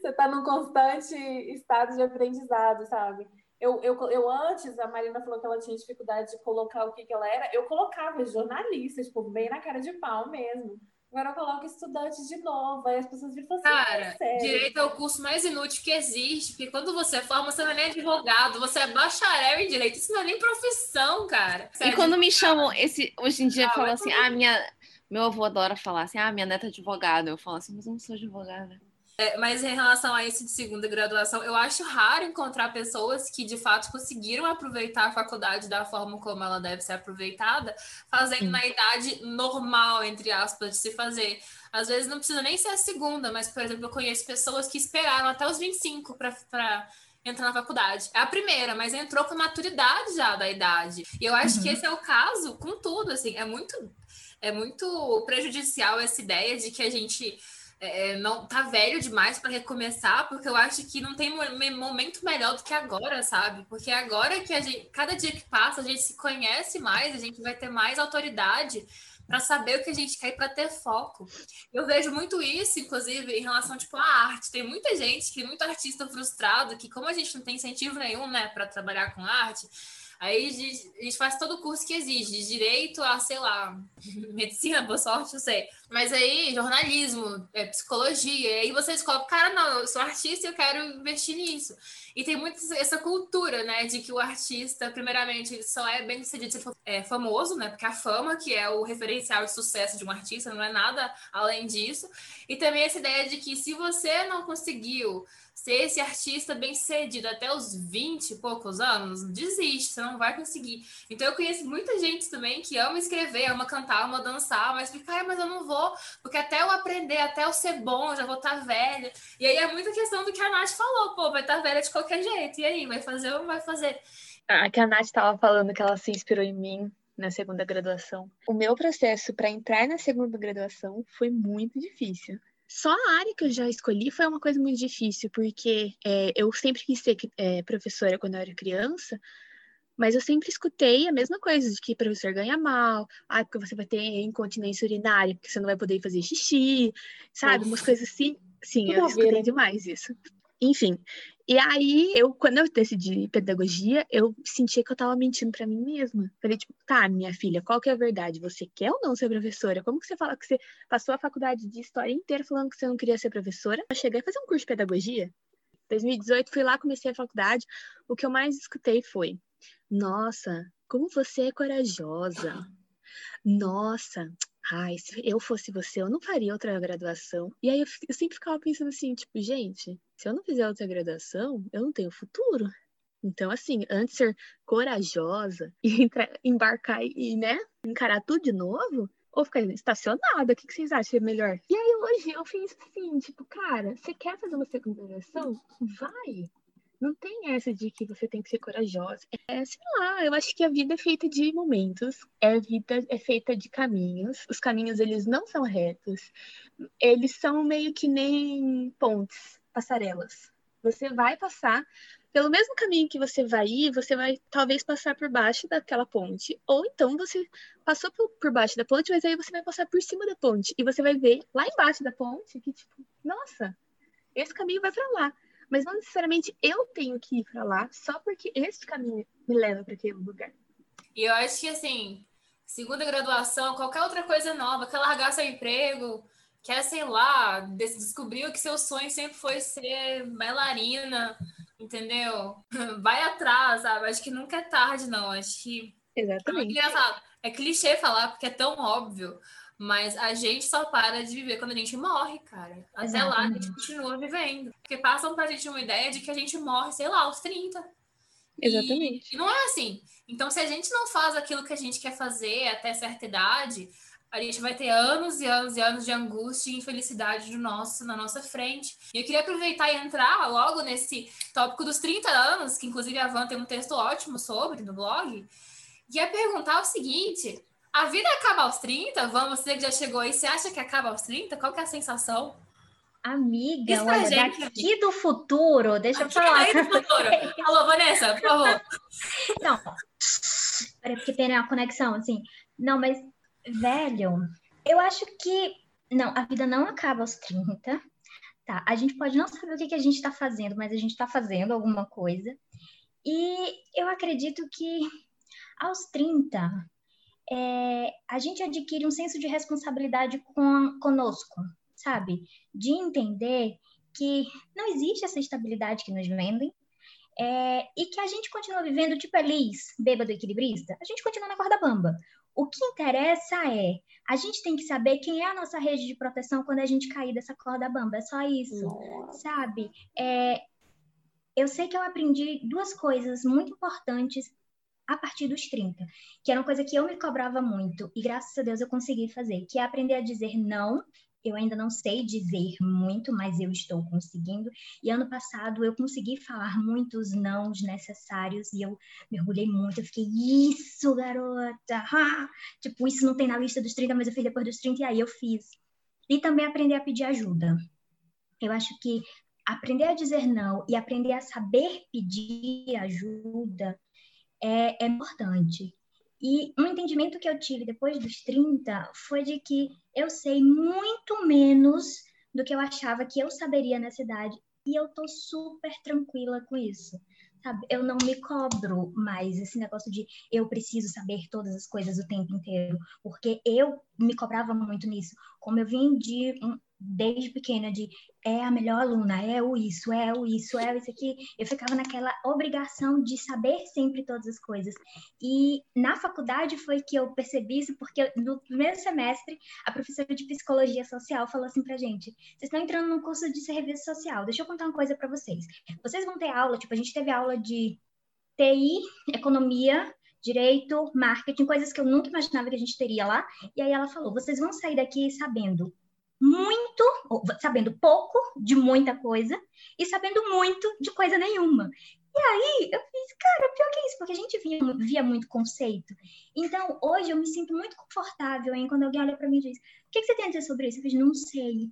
você tá num constante estado de aprendizado, sabe? Eu, eu, eu antes, a Marina falou que ela tinha dificuldade de colocar o que, que ela era, eu colocava jornalista, tipo, bem na cara de pau mesmo. Agora eu coloco estudante de novo, aí as pessoas viram assim, Cara, direito é o curso mais inútil que existe, porque quando você forma, você não é nem advogado, você é bacharel em direito, isso não é nem profissão, cara. Você e é quando me chamam, esse, hoje em dia, ah, falam assim, ah, minha, meu avô adora falar assim, ah, minha neta é advogada. Eu falo assim, mas eu não sou advogada. É, mas em relação a isso de segunda graduação, eu acho raro encontrar pessoas que de fato conseguiram aproveitar a faculdade da forma como ela deve ser aproveitada, fazendo Sim. na idade normal, entre aspas, de se fazer. Às vezes não precisa nem ser a segunda, mas, por exemplo, eu conheço pessoas que esperaram até os 25 para entrar na faculdade. É a primeira, mas entrou com maturidade já da idade. E eu acho uhum. que esse é o caso com tudo, assim, é muito é muito prejudicial essa ideia de que a gente é, não tá velho demais para recomeçar, porque eu acho que não tem momento melhor do que agora, sabe? Porque agora que a gente, cada dia que passa, a gente se conhece mais, a gente vai ter mais autoridade para saber o que a gente quer para ter foco. Eu vejo muito isso, inclusive, em relação tipo à arte. Tem muita gente, que muito artista frustrado, que como a gente não tem incentivo nenhum, né, para trabalhar com arte, Aí a gente faz todo o curso que exige, de direito a, sei lá, medicina, boa sorte, não sei. Mas aí, jornalismo, é, psicologia, aí você descobre, cara, não, eu sou artista e eu quero investir nisso. E tem muito essa cultura, né, de que o artista, primeiramente, só é bem sucedido se é, famoso, né, porque a fama, que é o referencial de sucesso de um artista, não é nada além disso. E também essa ideia de que se você não conseguiu ser esse artista bem sucedido até os 20 e poucos anos, desiste, você não vai conseguir. Então eu conheço muita gente também que ama escrever, ama cantar, ama dançar, mas fica, ah, mas eu não vou, porque até eu aprender, até eu ser bom, eu já vou estar tá velha. E aí é muita questão do que a Nath falou, pô, vai estar tá velha de qualquer jeito. E aí, vai fazer ou não vai fazer? A que a Nath estava falando que ela se inspirou em mim na segunda graduação. O meu processo para entrar na segunda graduação foi muito difícil. Só a área que eu já escolhi foi uma coisa muito difícil, porque é, eu sempre quis ser é, professora quando eu era criança, mas eu sempre escutei a mesma coisa, de que professor ganha mal, ah, porque você vai ter incontinência urinária, porque você não vai poder fazer xixi, sabe? Nossa. Umas coisas assim. Sim, eu escutei né? demais isso. Enfim, e aí, eu, quando eu decidi pedagogia, eu sentia que eu tava mentindo para mim mesma. Falei, tipo, tá, minha filha, qual que é a verdade? Você quer ou não ser professora? Como que você fala que você passou a faculdade de história inteira falando que você não queria ser professora? Eu cheguei a fazer um curso de pedagogia. 2018, fui lá, comecei a faculdade. O que eu mais escutei foi: Nossa, como você é corajosa. Nossa, ai, se eu fosse você, eu não faria outra graduação. E aí eu, eu sempre ficava pensando assim, tipo, gente, se eu não fizer outra graduação, eu não tenho futuro. Então, assim, antes de ser corajosa e entrar, embarcar e, né, encarar tudo de novo, ou ficar estacionada, o que, que vocês acham é melhor? E aí hoje eu fiz assim, tipo, cara, você quer fazer uma segunda graduação? Vai! Não tem essa de que você tem que ser corajosa. É, sei lá, eu acho que a vida é feita de momentos, a vida é feita de caminhos. Os caminhos, eles não são retos. Eles são meio que nem pontes, passarelas. Você vai passar pelo mesmo caminho que você vai ir, você vai talvez passar por baixo daquela ponte. Ou então você passou por, por baixo da ponte, mas aí você vai passar por cima da ponte. E você vai ver lá embaixo da ponte que, tipo, nossa, esse caminho vai para lá mas não necessariamente eu tenho que ir para lá só porque esse caminho me leva para aquele lugar. E eu acho que assim, segunda graduação, qualquer outra coisa nova, quer largar seu emprego, quer, sei lá, descobriu que seu sonho sempre foi ser bailarina, entendeu? Vai atrás, sabe? Acho que nunca é tarde, não. Acho que. Exatamente. É, é clichê falar, porque é tão óbvio. Mas a gente só para de viver quando a gente morre, cara. Até Exatamente. lá a gente continua vivendo. Porque passam pra gente uma ideia de que a gente morre, sei lá, aos 30. Exatamente. E, e não é assim. Então, se a gente não faz aquilo que a gente quer fazer até certa idade, a gente vai ter anos e anos e anos de angústia e infelicidade do nosso, na nossa frente. E eu queria aproveitar e entrar logo nesse tópico dos 30 anos, que inclusive a Van tem um texto ótimo sobre no blog, e é perguntar o seguinte: a vida acaba aos 30? Vamos dizer que já chegou aí. Você acha que acaba aos 30? Qual que é a sensação? Amiga, Isso olha, gente, daqui do futuro, deixa eu falar. Aí do futuro. Alô, Vanessa, por favor. Não, é porque tem a conexão, assim. Não, mas, velho, eu acho que. Não, a vida não acaba aos 30. Tá, a gente pode não saber o que, que a gente está fazendo, mas a gente está fazendo alguma coisa. E eu acredito que aos 30, é, a gente adquire um senso de responsabilidade com, conosco, sabe? De entender que não existe essa estabilidade que nos vendem, é, e que a gente continua vivendo tipo Elis, bêbado equilibrista, a gente continua na corda bamba. O que interessa é, a gente tem que saber quem é a nossa rede de proteção quando a gente cair dessa corda bamba, é só isso, sabe? É, eu sei que eu aprendi duas coisas muito importantes a partir dos 30, que era uma coisa que eu me cobrava muito, e graças a Deus eu consegui fazer, que é aprender a dizer não eu ainda não sei dizer muito, mas eu estou conseguindo. E ano passado eu consegui falar muitos nãos necessários e eu mergulhei muito. Eu fiquei, isso, garota! Tipo, isso não tem na lista dos 30, mas eu fiz depois dos 30 e aí eu fiz. E também aprender a pedir ajuda. Eu acho que aprender a dizer não e aprender a saber pedir ajuda é, é importante. E um entendimento que eu tive depois dos 30 foi de que eu sei muito menos do que eu achava que eu saberia nessa idade. E eu tô super tranquila com isso. Sabe? Eu não me cobro mais esse negócio de eu preciso saber todas as coisas o tempo inteiro, porque eu me cobrava muito nisso. Como eu vim de desde pequena de é a melhor aluna, é o isso, é o isso, é o isso aqui. Eu ficava naquela obrigação de saber sempre todas as coisas. E na faculdade foi que eu percebi isso, porque no primeiro semestre a professora de psicologia social falou assim pra gente: vocês estão entrando no curso de serviço social, deixa eu contar uma coisa para vocês. Vocês vão ter aula, tipo, a gente teve aula de TI, economia, direito, marketing, coisas que eu nunca imaginava que a gente teria lá. E aí ela falou: vocês vão sair daqui sabendo muito, sabendo pouco de muita coisa e sabendo muito de coisa nenhuma. E aí eu fiz, cara, pior que isso, porque a gente via, via muito conceito. Então, hoje eu me sinto muito confortável em quando alguém olha para mim e diz: O que, que, você tem a dizer sobre isso? Eu fiz, não sei.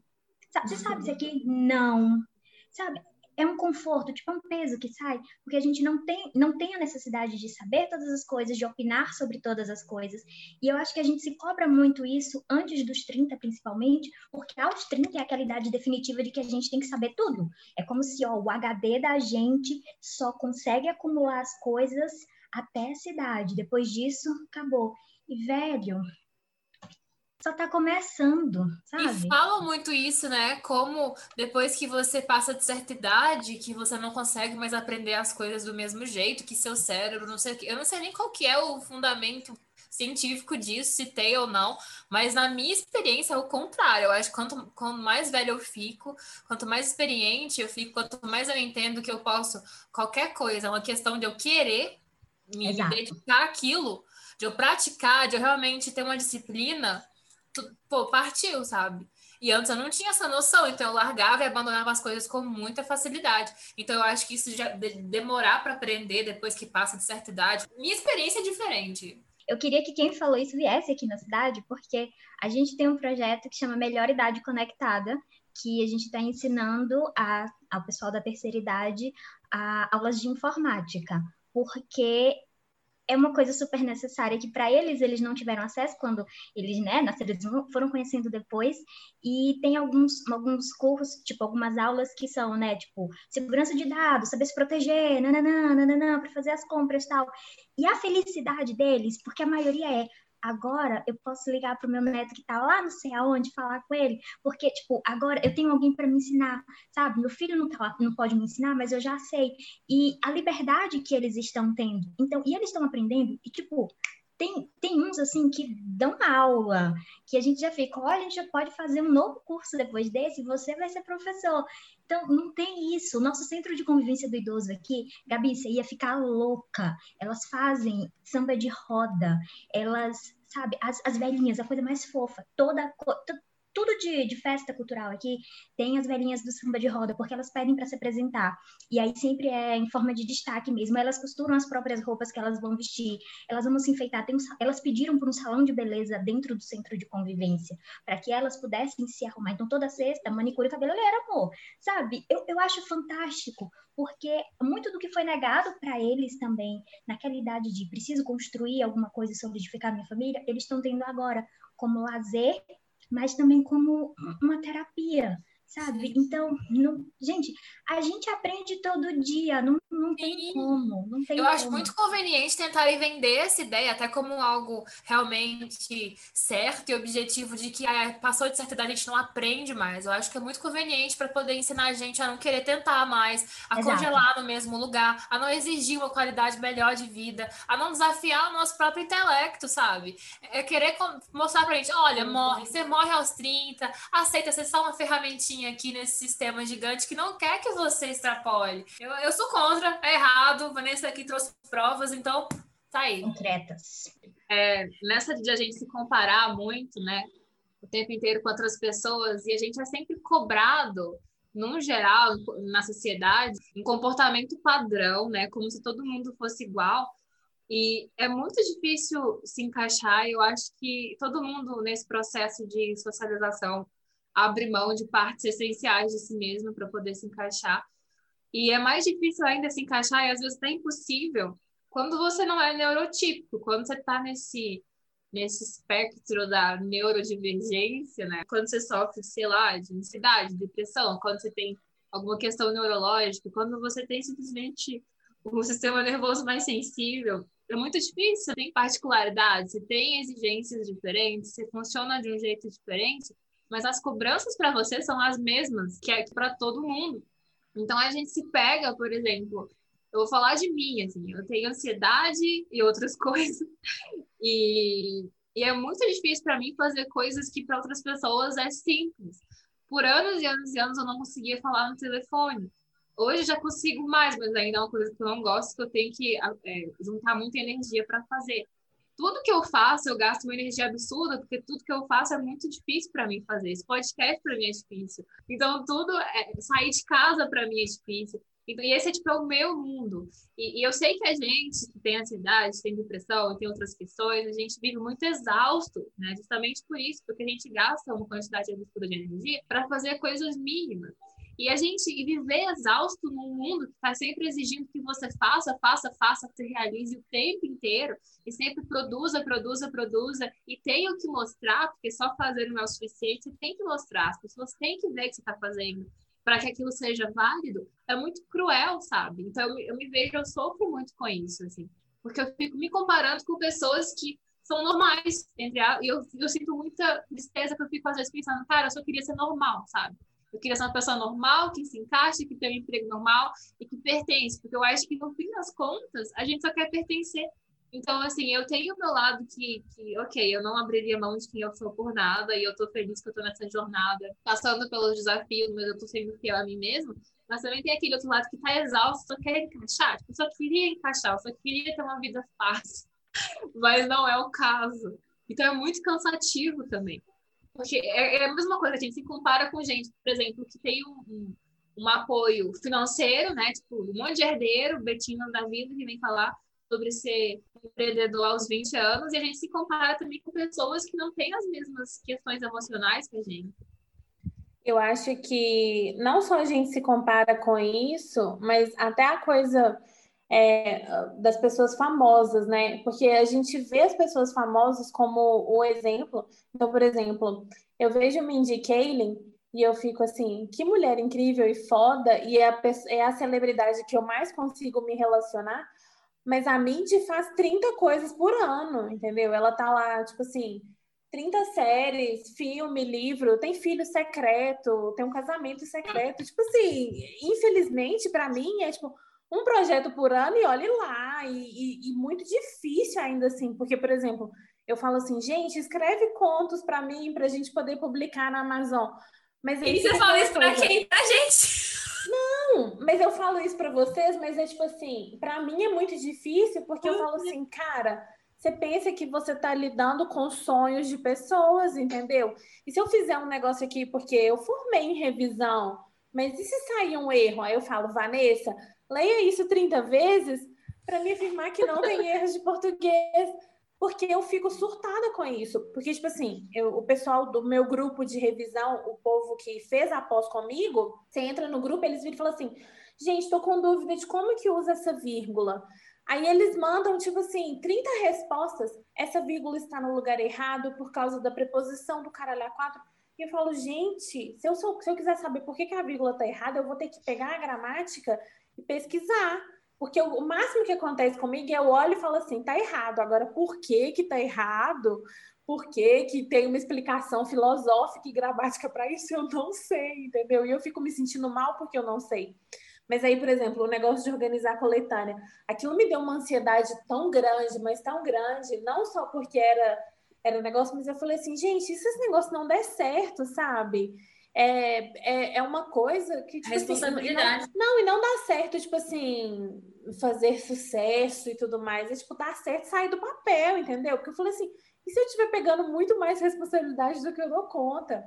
Você sabe isso aqui? Não. Sabe? É um conforto, tipo, é um peso que sai, porque a gente não tem, não tem a necessidade de saber todas as coisas, de opinar sobre todas as coisas. E eu acho que a gente se cobra muito isso antes dos 30, principalmente, porque aos 30 é aquela idade definitiva de que a gente tem que saber tudo. É como se ó, o HD da gente só consegue acumular as coisas até essa idade. Depois disso, acabou. E, velho, só tá começando, sabe? E falam muito isso, né? Como depois que você passa de certa idade, que você não consegue mais aprender as coisas do mesmo jeito, que seu cérebro, não sei o que. Eu não sei nem qual que é o fundamento científico disso, se tem ou não, mas na minha experiência é o contrário. Eu acho que quanto, quanto mais velho eu fico, quanto mais experiente eu fico, quanto mais eu entendo que eu posso qualquer coisa, é uma questão de eu querer me Exato. dedicar àquilo, de eu praticar, de eu realmente ter uma disciplina pô, partiu, sabe? E antes eu não tinha essa noção, então eu largava e abandonava as coisas com muita facilidade. Então eu acho que isso já de demorar para aprender depois que passa de certa idade, minha experiência é diferente. Eu queria que quem falou isso viesse aqui na cidade, porque a gente tem um projeto que chama Melhor Idade Conectada, que a gente está ensinando a, ao pessoal da terceira idade a aulas de informática, porque é uma coisa super necessária que para eles eles não tiveram acesso quando eles, né, nasceram, foram conhecendo depois e tem alguns alguns cursos, tipo algumas aulas que são, né, tipo segurança de dados, saber se proteger, nananã, nananã, para fazer as compras tal. E a felicidade deles, porque a maioria é agora eu posso ligar para o meu neto que está lá não sei aonde, falar com ele, porque, tipo, agora eu tenho alguém para me ensinar, sabe? Meu filho não, tá, não pode me ensinar, mas eu já sei. E a liberdade que eles estão tendo. Então, e eles estão aprendendo, e, tipo, tem, tem uns assim que dão aula, que a gente já fica, olha, a gente já pode fazer um novo curso depois desse, você vai ser professor. Então, não tem isso. O nosso centro de convivência do idoso aqui, Gabi, você ia ficar louca. Elas fazem samba de roda, elas sabe? As, as velhinhas, a coisa mais fofa. Toda, tudo de, de festa cultural aqui tem as velhinhas do samba de roda, porque elas pedem para se apresentar. E aí sempre é em forma de destaque mesmo. Elas costuram as próprias roupas que elas vão vestir, elas vão se enfeitar. Um, elas pediram por um salão de beleza dentro do centro de convivência, para que elas pudessem se arrumar. Então, toda sexta, manicure e cabeleireira, amor. Sabe? Eu, eu acho fantástico, porque muito do que foi negado para eles também, naquela idade de preciso construir alguma coisa e solidificar minha família, eles estão tendo agora como lazer, mas também como uma terapia, sabe? Então, não, gente, a gente aprende todo dia, não, não tem como, não tem Eu como. acho muito conveniente tentarem vender essa ideia até como algo realmente certo e objetivo de que ah, passou de certa idade a gente não aprende mais. Eu acho que é muito conveniente para poder ensinar a gente a não querer tentar mais, a Exato. congelar no mesmo lugar, a não exigir uma qualidade melhor de vida, a não desafiar o nosso próprio intelecto, sabe? É querer mostrar pra gente, olha, morre, você morre aos 30, aceita ser só uma ferramentinha aqui nesse sistema gigante que não quer que você extrapole. Eu, eu sou contra, é errado. Vanessa aqui trouxe provas, então tá aí. Concretas. É, nessa de a gente se comparar muito, né? O tempo inteiro com outras pessoas, e a gente é sempre cobrado no geral, na sociedade, um comportamento padrão, né? Como se todo mundo fosse igual. E é muito difícil se encaixar. Eu acho que todo mundo nesse processo de socialização abre mão de partes essenciais de si mesmo para poder se encaixar. E é mais difícil ainda se encaixar, e às vezes é impossível, quando você não é neurotípico, quando você está nesse, nesse espectro da neurodivergência, né? Quando você sofre, sei lá, de ansiedade, depressão, quando você tem alguma questão neurológica, quando você tem simplesmente um sistema nervoso mais sensível, é muito difícil, você tem particularidades, você tem exigências diferentes, você funciona de um jeito diferente, mas as cobranças para você são as mesmas que é para todo mundo. Então a gente se pega, por exemplo, eu vou falar de mim, assim, eu tenho ansiedade e outras coisas, e, e é muito difícil para mim fazer coisas que para outras pessoas é simples. Por anos e anos e anos eu não conseguia falar no telefone. Hoje já consigo mais, mas ainda é uma coisa que eu não gosto, que eu tenho que é, juntar muita energia para fazer tudo que eu faço, eu gasto uma energia absurda, porque tudo que eu faço é muito difícil para mim fazer. Esse podcast para mim é difícil. Então, tudo, é, sair de casa para mim é difícil. Então, e esse é tipo é o meu mundo. E, e, eu sei que a gente que tem ansiedade, tem depressão, tem outras questões, a gente vive muito exausto, né? Justamente por isso, porque a gente gasta uma quantidade absurda de energia para fazer coisas mínimas. E a gente e viver exausto num mundo que está sempre exigindo que você faça, faça, faça, que você realize o tempo inteiro e sempre produza, produza, produza e tenha o que mostrar, porque só fazer não é o suficiente, você tem que mostrar, as pessoas têm que ver o que você está fazendo para que aquilo seja válido, é muito cruel, sabe? Então eu, eu me vejo, eu sofro muito com isso, assim, porque eu fico me comparando com pessoas que são normais, entre e eu, eu sinto muita tristeza que eu fico às vezes pensando, cara, eu só queria ser normal, sabe? Eu queria ser uma pessoa normal, que se encaixa, que tem um emprego normal e que pertence, porque eu acho que no fim das contas a gente só quer pertencer. Então, assim, eu tenho o meu lado que, que, ok, eu não abriria mão de quem eu sou por nada e eu tô feliz que eu tô nessa jornada, passando pelos desafios, mas eu tô sendo fiel a mim mesma. Mas também tem aquele outro lado que tá exausto, só quer encaixar. Tipo, só queria encaixar, eu só queria ter uma vida fácil. Mas não é o caso. Então é muito cansativo também. Porque é, é, a mesma coisa, a gente se compara com gente, por exemplo, que tem um, um, apoio financeiro, né? Tipo, um monte de herdeiro, Betinho da vida, que vem falar sobre ser empreendedor aos 20 anos, e a gente se compara também com pessoas que não têm as mesmas questões emocionais que a gente. Eu acho que não só a gente se compara com isso, mas até a coisa é, das pessoas famosas, né? Porque a gente vê as pessoas famosas como o exemplo. Então, por exemplo, eu vejo Mindy Kaling e eu fico assim, que mulher incrível e foda, e é a, é a celebridade que eu mais consigo me relacionar. Mas a Mindy faz 30 coisas por ano, entendeu? Ela tá lá, tipo assim, 30 séries, filme, livro, tem filho secreto, tem um casamento secreto. Tipo assim, infelizmente, para mim, é tipo um projeto por ano e olhe lá. E, e, e, muito difícil ainda assim, porque, por exemplo, eu falo assim, gente, escreve contos para mim, para a gente poder publicar na Amazon. Mas e você fala isso para quem? Pra gente? Não, mas eu falo isso para vocês, mas é tipo assim, para mim é muito difícil, porque eu falo assim, cara, você pensa que você está lidando com sonhos de pessoas, entendeu? E se eu fizer um negócio aqui, porque eu formei em revisão, mas e se sair um erro? Aí eu falo, Vanessa, leia isso 30 vezes para me afirmar que não tem erros de português. Porque eu fico surtada com isso. Porque, tipo assim, eu, o pessoal do meu grupo de revisão, o povo que fez a pós comigo, você entra no grupo, eles viram e falam assim: gente, estou com dúvida de como que usa essa vírgula. Aí eles mandam, tipo assim, 30 respostas. Essa vírgula está no lugar errado por causa da preposição do caralho a quatro. E eu falo, gente, se eu, sou, se eu quiser saber por que, que a vírgula está errada, eu vou ter que pegar a gramática e pesquisar. Porque o, máximo que acontece comigo é eu olho e falo assim, tá errado. Agora, por que que tá errado? Por que que tem uma explicação filosófica e gramática para isso? Eu não sei, entendeu? E eu fico me sentindo mal porque eu não sei. Mas aí, por exemplo, o negócio de organizar a coletânea, aquilo me deu uma ansiedade tão grande, mas tão grande, não só porque era era um negócio, mas eu falei assim, gente, e se esse negócio não der certo, sabe? É, é, é uma coisa que. Tipo, assim, Responsabilidade. Assim, não, não, e não dá certo, tipo assim, fazer sucesso e tudo mais. É tipo, dar certo sair do papel, entendeu? Porque eu falei assim, e se eu estiver pegando muito mais responsabilidade do que eu dou conta?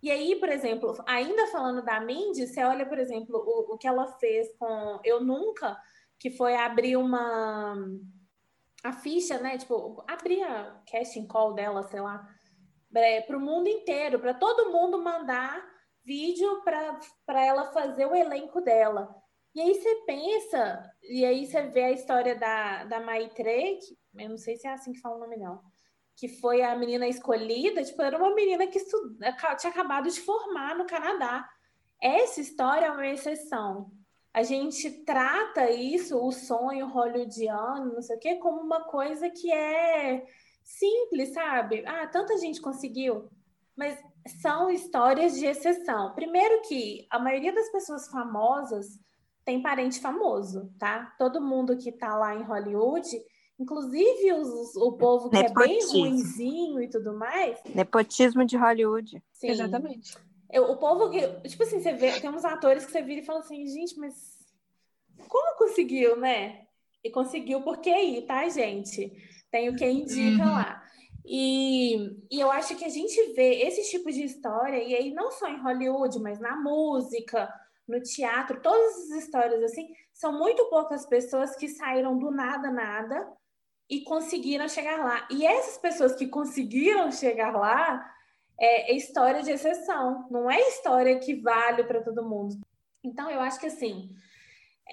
E aí, por exemplo, ainda falando da Mindy, você olha, por exemplo, o, o que ela fez com Eu Nunca, que foi abrir uma. A ficha, né? Tipo, abrir a casting call dela, sei lá, é, para o mundo inteiro, para todo mundo mandar vídeo para ela fazer o elenco dela. E aí você pensa, e aí você vê a história da, da Maitre, que, eu não sei se é assim que fala o nome, não que foi a menina escolhida, tipo, era uma menina que tinha acabado de formar no Canadá. Essa história é uma exceção. A gente trata isso, o sonho hollywoodiano, não sei o quê, como uma coisa que é simples, sabe? Ah, tanta gente conseguiu. Mas são histórias de exceção. Primeiro que a maioria das pessoas famosas tem parente famoso, tá? Todo mundo que tá lá em Hollywood Inclusive os, o povo que Nepotismo. é bem ruinzinho e tudo mais. Nepotismo de Hollywood. Sim. Exatamente. Eu, o povo que. Tipo assim, você vê, tem uns atores que você vira e fala assim, gente, mas como conseguiu, né? E conseguiu por QI, tá, gente? Tem o que indica uhum. lá. E, e eu acho que a gente vê esse tipo de história, e aí não só em Hollywood, mas na música, no teatro, todas as histórias assim, são muito poucas pessoas que saíram do nada, nada, e conseguiram chegar lá. E essas pessoas que conseguiram chegar lá é, é história de exceção, não é história que vale para todo mundo. Então, eu acho que assim,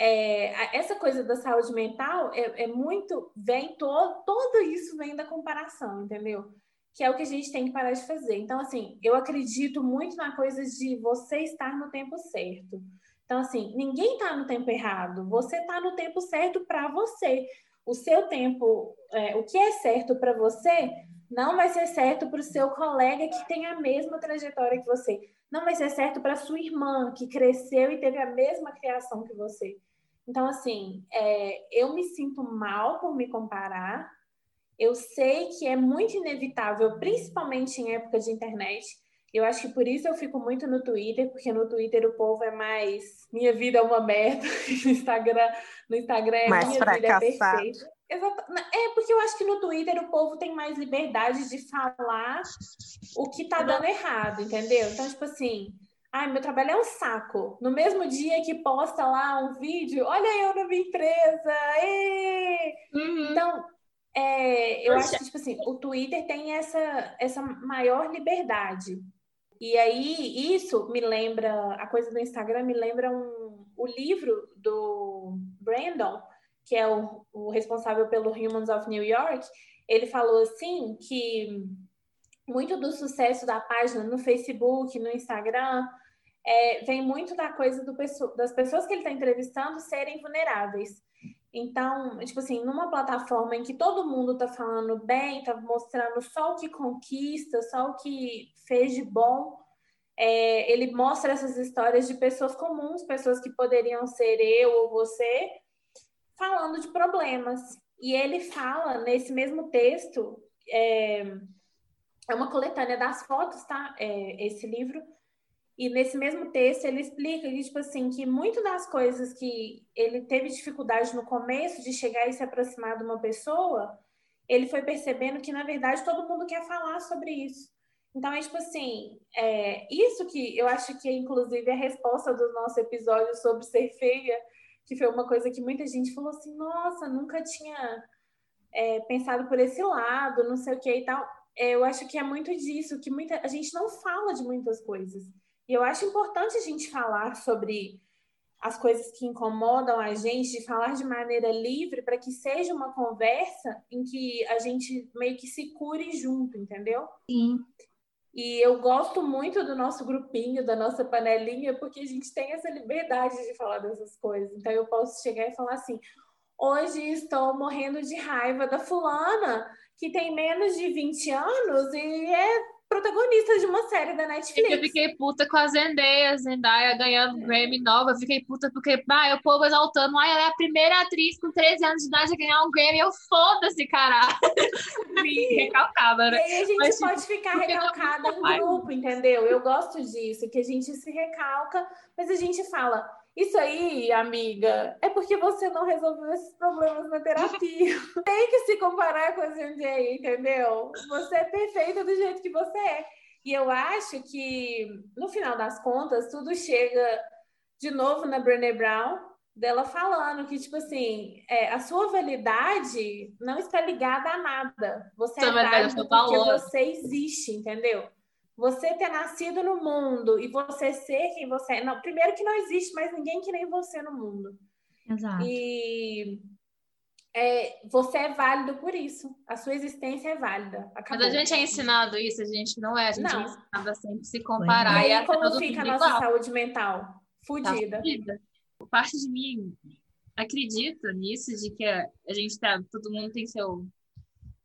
é, essa coisa da saúde mental é, é muito, vem todo, todo isso vem da comparação, entendeu? Que é o que a gente tem que parar de fazer. Então, assim, eu acredito muito na coisa de você estar no tempo certo. Então, assim, ninguém está no tempo errado, você está no tempo certo para você o seu tempo, é, o que é certo para você, não vai ser certo para o seu colega que tem a mesma trajetória que você. Não vai ser certo para sua irmã que cresceu e teve a mesma criação que você. Então, assim, é, eu me sinto mal por me comparar. Eu sei que é muito inevitável, principalmente em época de internet, eu acho que por isso eu fico muito no Twitter, porque no Twitter o povo é mais minha vida é uma merda, no Instagram, no Instagram é mais minha vida é perfeita. Exato. É porque eu acho que no Twitter o povo tem mais liberdade de falar o que tá dando errado, entendeu? Então, tipo assim, ai, meu trabalho é um saco. No mesmo dia que posta lá um vídeo, olha eu na minha empresa, uhum. Então, é, eu acho que, tipo assim, o Twitter tem essa, essa maior liberdade. E aí, isso me lembra, a coisa do Instagram me lembra um, o livro do Brandon, que é o, o responsável pelo Humans of New York. Ele falou assim que muito do sucesso da página no Facebook, no Instagram, é, vem muito da coisa do, das pessoas que ele está entrevistando serem vulneráveis. Então, tipo assim, numa plataforma em que todo mundo tá falando bem, tá mostrando só o que conquista, só o que fez de bom, é, ele mostra essas histórias de pessoas comuns, pessoas que poderiam ser eu ou você, falando de problemas. E ele fala nesse mesmo texto, é, é uma coletânea das fotos, tá? É, esse livro e nesse mesmo texto ele explica que, tipo assim, que muito das coisas que ele teve dificuldade no começo de chegar e se aproximar de uma pessoa, ele foi percebendo que, na verdade, todo mundo quer falar sobre isso. Então, é tipo assim, é, isso que eu acho que é, inclusive, a resposta do nosso episódio sobre ser feia, que foi uma coisa que muita gente falou assim, nossa, nunca tinha é, pensado por esse lado, não sei o que e tal. É, eu acho que é muito disso, que muita, a gente não fala de muitas coisas. E eu acho importante a gente falar sobre as coisas que incomodam a gente, de falar de maneira livre, para que seja uma conversa em que a gente meio que se cure junto, entendeu? Sim. E eu gosto muito do nosso grupinho, da nossa panelinha, porque a gente tem essa liberdade de falar dessas coisas. Então eu posso chegar e falar assim: hoje estou morrendo de raiva da fulana que tem menos de 20 anos e é protagonista de uma série da Netflix. Eu fiquei puta com a Zendaya, Zendaya ganhando. Grammy nova. Eu fiquei puta porque, ah, o povo exaltando, ah, ela é a primeira atriz com 13 anos de idade a ganhar um Grammy. Eu foda-se, caralho. Me recalcava, né? E aí a gente Mas, pode ficar recalcada em grupo, entendeu? Eu gosto disso, que a gente se recalca, mas a gente fala isso aí, amiga, é porque você não resolveu esses problemas na terapia. Tem que se comparar com a aí, entendeu? Você é perfeita do jeito que você é. E eu acho que, no final das contas, tudo chega de novo na Brené Brown, dela falando que, tipo assim, é, a sua validade não está ligada a nada. Você é válido porque você existe, entendeu? Você ter nascido no mundo e você ser quem você é. Não, primeiro que não existe mais ninguém que nem você no mundo. Exato. E é, você é válido por isso. A sua existência é válida. Acabou. Mas a gente é ensinado isso, a gente não é. A gente não. é ensinado a sempre se comparar. E aí, como fica a nossa igual. saúde mental? Fudida. Tá fudida. Parte de mim acredita nisso, de que a gente tá, todo mundo tem seu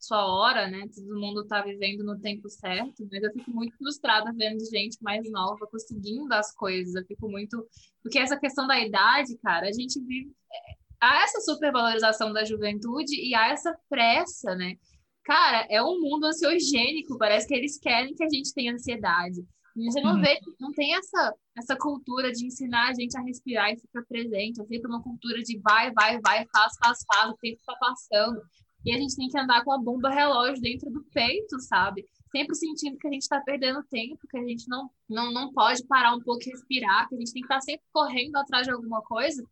sua hora, né? Todo mundo está vivendo no tempo certo, mas eu fico muito frustrada vendo gente mais nova conseguindo as coisas. Eu fico muito. Porque essa questão da idade, cara, a gente vive. É, há essa supervalorização da juventude e há essa pressa, né? Cara, é um mundo ansiogênico, parece que eles querem que a gente tenha ansiedade. E você não uhum. vê, não tem essa, essa cultura de ensinar a gente a respirar e ficar presente. É sempre uma cultura de vai, vai, vai, faz, faz, faz, o tempo está passando. E a gente tem que andar com a bomba relógio dentro do peito, sabe? Sempre sentindo que a gente está perdendo tempo, que a gente não, não, não pode parar um pouco e respirar, que a gente tem que estar tá sempre correndo atrás de alguma coisa.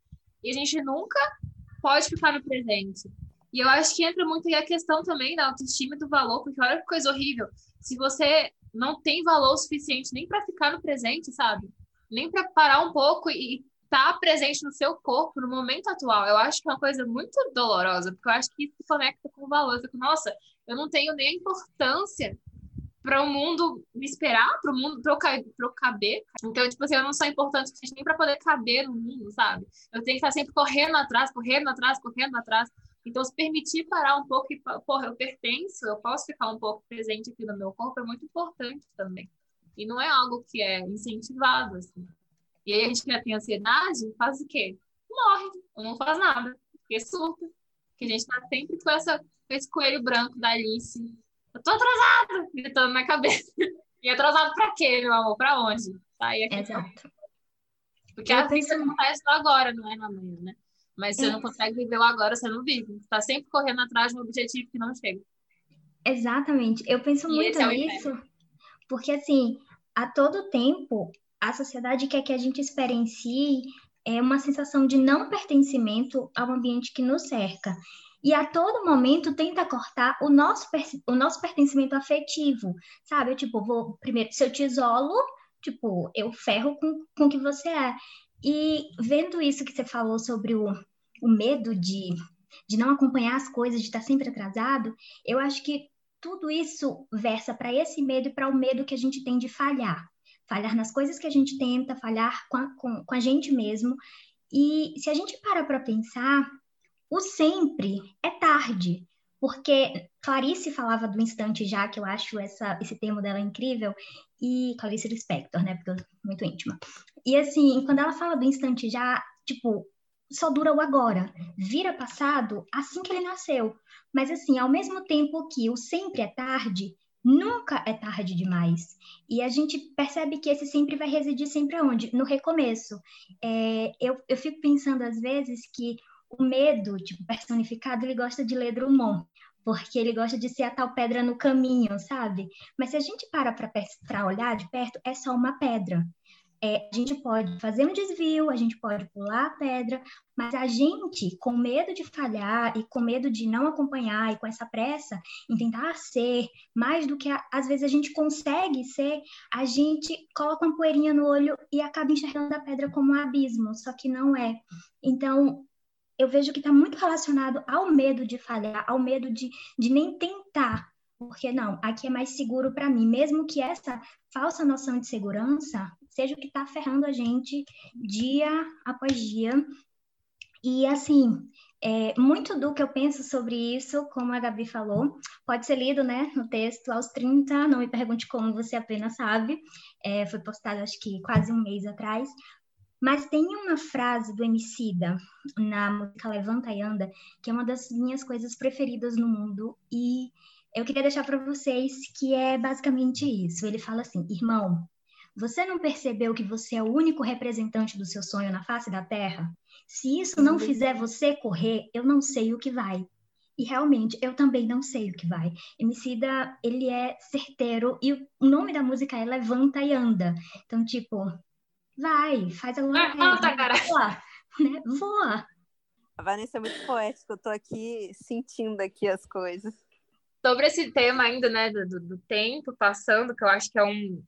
E a gente nunca pode ficar no presente. E eu acho que entra muito aí a questão também da autoestima e do valor, porque olha que coisa horrível. Se você não tem valor suficiente nem para ficar no presente, sabe? Nem para parar um pouco e tá presente no seu corpo no momento atual. Eu acho que é uma coisa muito dolorosa, porque eu acho que isso se conecta com o valor. Eu nossa, eu não tenho nem a importância para o mundo me esperar, para o mundo, para eu caber. Então, tipo assim, eu não sou importante nem para poder caber no mundo, sabe? Eu tenho que estar sempre correndo atrás, correndo atrás, correndo atrás. Então, se permitir parar um pouco e, porra, eu pertenço, eu posso ficar um pouco presente aqui no meu corpo, é muito importante também. E não é algo que é incentivado, assim. E aí a gente que tem ansiedade, faz o quê? Morre, ou não faz nada, porque surta. Que a gente tá sempre com, essa, com esse coelho branco da Alice. Eu tô atrasado! Gritando na cabeça. E atrasado pra quê, meu amor? Pra onde? Tá aí aqui. Exato. Porque a vida acontece agora, não é no amanhã, né? Mas você é. não consegue viver o agora, você não vive. Você tá sempre correndo atrás de um objetivo que não chega. Exatamente. Eu penso e muito é nisso, porque assim, a todo tempo a sociedade quer que a gente experiencie é uma sensação de não pertencimento ao ambiente que nos cerca. E a todo momento tenta cortar o nosso, o nosso pertencimento afetivo, sabe? Eu, tipo, vou primeiro, se eu te isolo, tipo, eu ferro com, com o que você é. E vendo isso que você falou sobre o, o medo de, de não acompanhar as coisas, de estar sempre atrasado, eu acho que tudo isso versa para esse medo e para o medo que a gente tem de falhar falhar nas coisas que a gente tenta, falhar com a, com, com a gente mesmo. E se a gente para para pensar, o sempre é tarde, porque Clarice falava do instante já, que eu acho essa, esse termo dela incrível, e Clarice Lispector, né, porque eu muito íntima. E assim, quando ela fala do instante já, tipo, só dura o agora, vira passado assim que ele nasceu. Mas assim, ao mesmo tempo que o sempre é tarde, Nunca é tarde demais. E a gente percebe que esse sempre vai residir sempre aonde? No recomeço. É, eu, eu fico pensando às vezes que o medo, tipo, personificado, ele gosta de ler Drummond, porque ele gosta de ser a tal pedra no caminho, sabe? Mas se a gente para para olhar de perto, é só uma pedra. É, a gente pode fazer um desvio, a gente pode pular a pedra, mas a gente, com medo de falhar e com medo de não acompanhar e com essa pressa em tentar ser mais do que a, às vezes a gente consegue ser, a gente coloca uma poeirinha no olho e acaba enxergando a pedra como um abismo, só que não é. Então, eu vejo que está muito relacionado ao medo de falhar, ao medo de, de nem tentar. Porque não, aqui é mais seguro para mim, mesmo que essa falsa noção de segurança seja o que está ferrando a gente dia após dia. E assim, é, muito do que eu penso sobre isso, como a Gabi falou, pode ser lido né, no texto aos 30, não me pergunte como você apenas sabe, é, foi postado acho que quase um mês atrás, mas tem uma frase do Emicida na música Levanta e Anda, que é uma das minhas coisas preferidas no mundo, e eu queria deixar para vocês que é basicamente isso. Ele fala assim: irmão, você não percebeu que você é o único representante do seu sonho na face da Terra? Se isso não fizer você correr, eu não sei o que vai. E realmente, eu também não sei o que vai. Emicida, ele é certeiro e o nome da música é Levanta e Anda. Então, tipo, Vai, faz alguma coisa. Volta, cara. Voa, né? Voa. A Vanessa é muito poética, eu tô aqui sentindo aqui as coisas. Sobre esse tema ainda, né, do, do tempo passando, que eu acho que é um...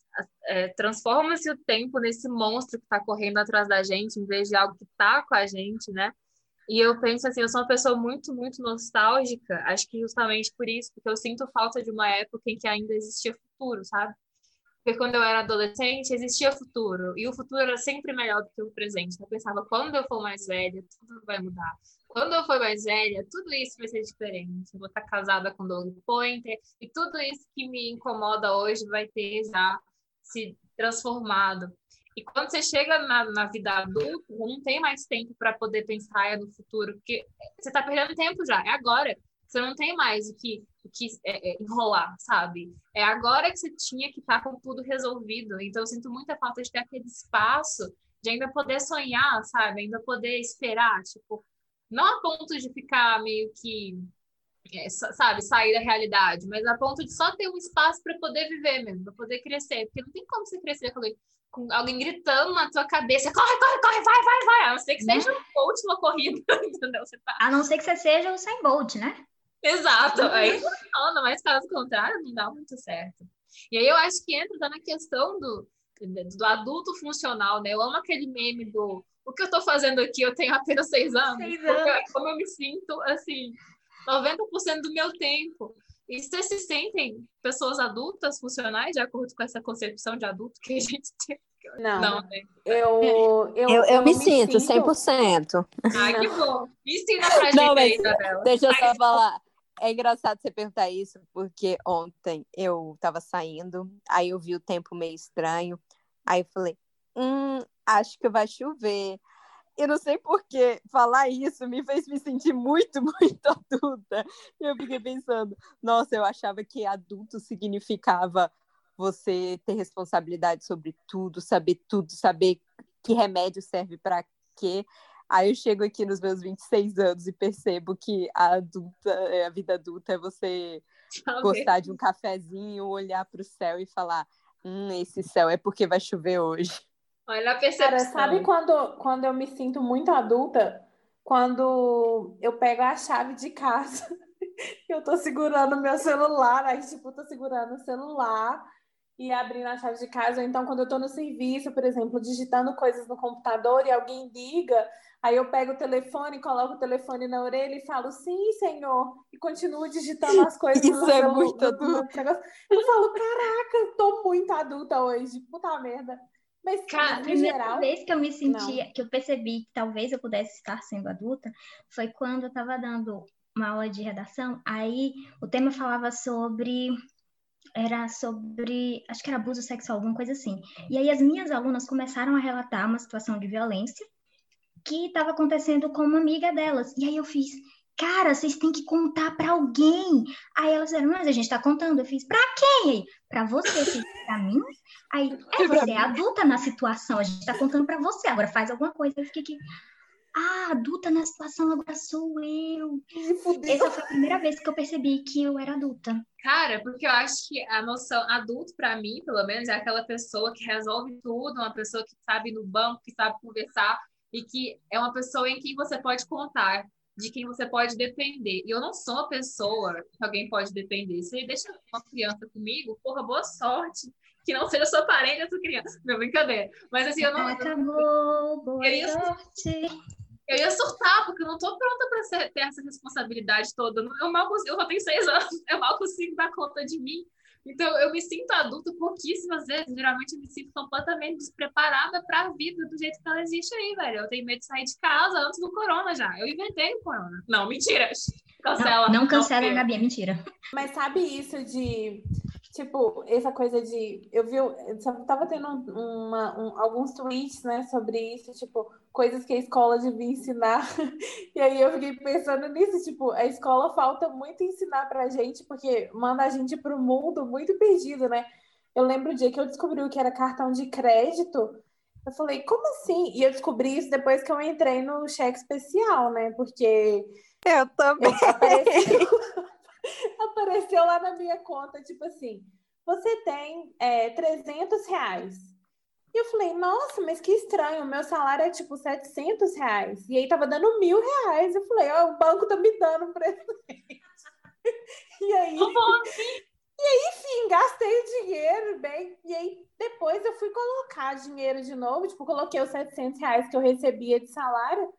É, Transforma-se o tempo nesse monstro que tá correndo atrás da gente, em vez de algo que tá com a gente, né? E eu penso assim, eu sou uma pessoa muito, muito nostálgica, acho que justamente por isso, porque eu sinto falta de uma época em que ainda existia futuro, sabe? Porque quando eu era adolescente, existia futuro. E o futuro era sempre melhor do que o presente. Eu pensava, quando eu for mais velha, tudo vai mudar. Quando eu for mais velha, tudo isso vai ser diferente. Vou estar casada com Doug Pointer. E tudo isso que me incomoda hoje vai ter já se transformado. E quando você chega na, na vida adulta, não tem mais tempo para poder pensar no futuro, porque você está perdendo tempo já, é agora. Você não tem mais o que, o que é, é, enrolar, sabe? É agora que você tinha que estar tá com tudo resolvido. Então, eu sinto muita falta de ter aquele espaço de ainda poder sonhar, sabe? Ainda poder esperar, tipo, não a ponto de ficar meio que, é, sabe, sair da realidade, mas a ponto de só ter um espaço para poder viver mesmo, para poder crescer. Porque não tem como você crescer com alguém, com alguém gritando na tua cabeça, corre, corre, corre, vai, vai, vai. A não ser que né? seja a última corrida, entendeu? Você tá... A não ser que você seja o Sem Bolt, né? Exato. Aí funciona, mas caso contrário, não dá muito certo. E aí eu acho que entra na questão do, do adulto funcional, né? Eu amo aquele meme do o que eu tô fazendo aqui, eu tenho apenas seis anos. Seis anos. É como eu me sinto, assim, 90% do meu tempo. E vocês se sentem pessoas adultas, funcionais, de acordo com essa concepção de adulto que a gente tem? Não, não né? eu, eu, eu, eu, eu, me, me sinto, sinto 100%. Ah, que bom. Me ensina pra gente não, aí, Deixa eu só falar. É engraçado você perguntar isso, porque ontem eu tava saindo, aí eu vi o tempo meio estranho, aí eu falei, hum, acho que vai chover. E não sei por que falar isso me fez me sentir muito, muito adulta. Eu fiquei pensando, nossa, eu achava que adulto significava você ter responsabilidade sobre tudo, saber tudo, saber que remédio serve para quê. Aí eu chego aqui nos meus 26 anos e percebo que a adulta, é, a vida adulta é você gostar de um cafezinho, olhar para o céu e falar: hum, esse céu é porque vai chover hoje. Olha a percepção. Cara, sabe quando, quando eu me sinto muito adulta? Quando eu pego a chave de casa, eu tô segurando meu celular, aí tipo, tô segurando o celular e abrindo a chave de casa, ou então quando eu estou no serviço, por exemplo, digitando coisas no computador e alguém liga, aí eu pego o telefone, coloco o telefone na orelha e falo, sim, senhor, e continuo digitando as coisas Isso no é muito adulto. Eu falo, caraca, eu tô muito adulta hoje, puta merda. Mas, Cara, a primeira geral, vez que eu me sentia, não. que eu percebi que talvez eu pudesse estar sendo adulta, foi quando eu estava dando uma aula de redação, aí o tema falava sobre era sobre, acho que era abuso sexual, alguma coisa assim. E aí as minhas alunas começaram a relatar uma situação de violência que estava acontecendo com uma amiga delas. E aí eu fiz, cara, vocês têm que contar para alguém. Aí elas disseram, mas a gente está contando. Eu fiz, para quem? Para você, para mim? Aí, é, você é adulta na situação, a gente está contando para você, agora faz alguma coisa. Eu fiquei aqui, ah, adulta na situação agora sou eu. Essa foi a primeira vez que eu percebi que eu era adulta. Cara, porque eu acho que a noção adulto, para mim, pelo menos, é aquela pessoa que resolve tudo, uma pessoa que sabe ir no banco, que sabe conversar e que é uma pessoa em quem você pode contar, de quem você pode depender. E eu não sou uma pessoa que alguém pode depender. Se deixa uma criança comigo, porra, boa sorte que não seja sua parente essa criança. Meu, brincadeira. Mas assim, eu não. Acabou, boa eu ia, sorte. Eu ia surtar, porque eu não tô pronta para ter essa responsabilidade toda. Eu mal consigo, eu só tenho seis anos, eu mal consigo dar conta de mim. Então, eu me sinto adulta pouquíssimas vezes. Geralmente, eu me sinto completamente despreparada para a vida do jeito que ela existe aí, velho. Eu tenho medo de sair de casa antes do corona já. Eu inventei o corona. Não, mentira. Cancela. Não, não cancela, não, Gabi, é mentira. Mas sabe isso de Tipo, essa coisa de. Eu vi. Eu tava tendo uma, um, alguns tweets, né, sobre isso, tipo, coisas que a escola devia ensinar. e aí eu fiquei pensando nisso, tipo, a escola falta muito ensinar pra gente, porque manda a gente pro mundo muito perdido, né? Eu lembro o dia que eu descobri o que era cartão de crédito. Eu falei, como assim? E eu descobri isso depois que eu entrei no cheque especial, né? Porque. Eu também. Apareceu, apareceu lá na minha conta, tipo assim, você tem é, 300 reais. E eu falei, nossa, mas que estranho, o meu salário é tipo 700 reais. E aí tava dando mil reais. Eu falei, ó, oh, o banco tá me dando um presente. e aí... E aí, enfim, gastei o dinheiro, bem. E aí, depois eu fui colocar dinheiro de novo. Tipo, coloquei os 700 reais que eu recebia de salário.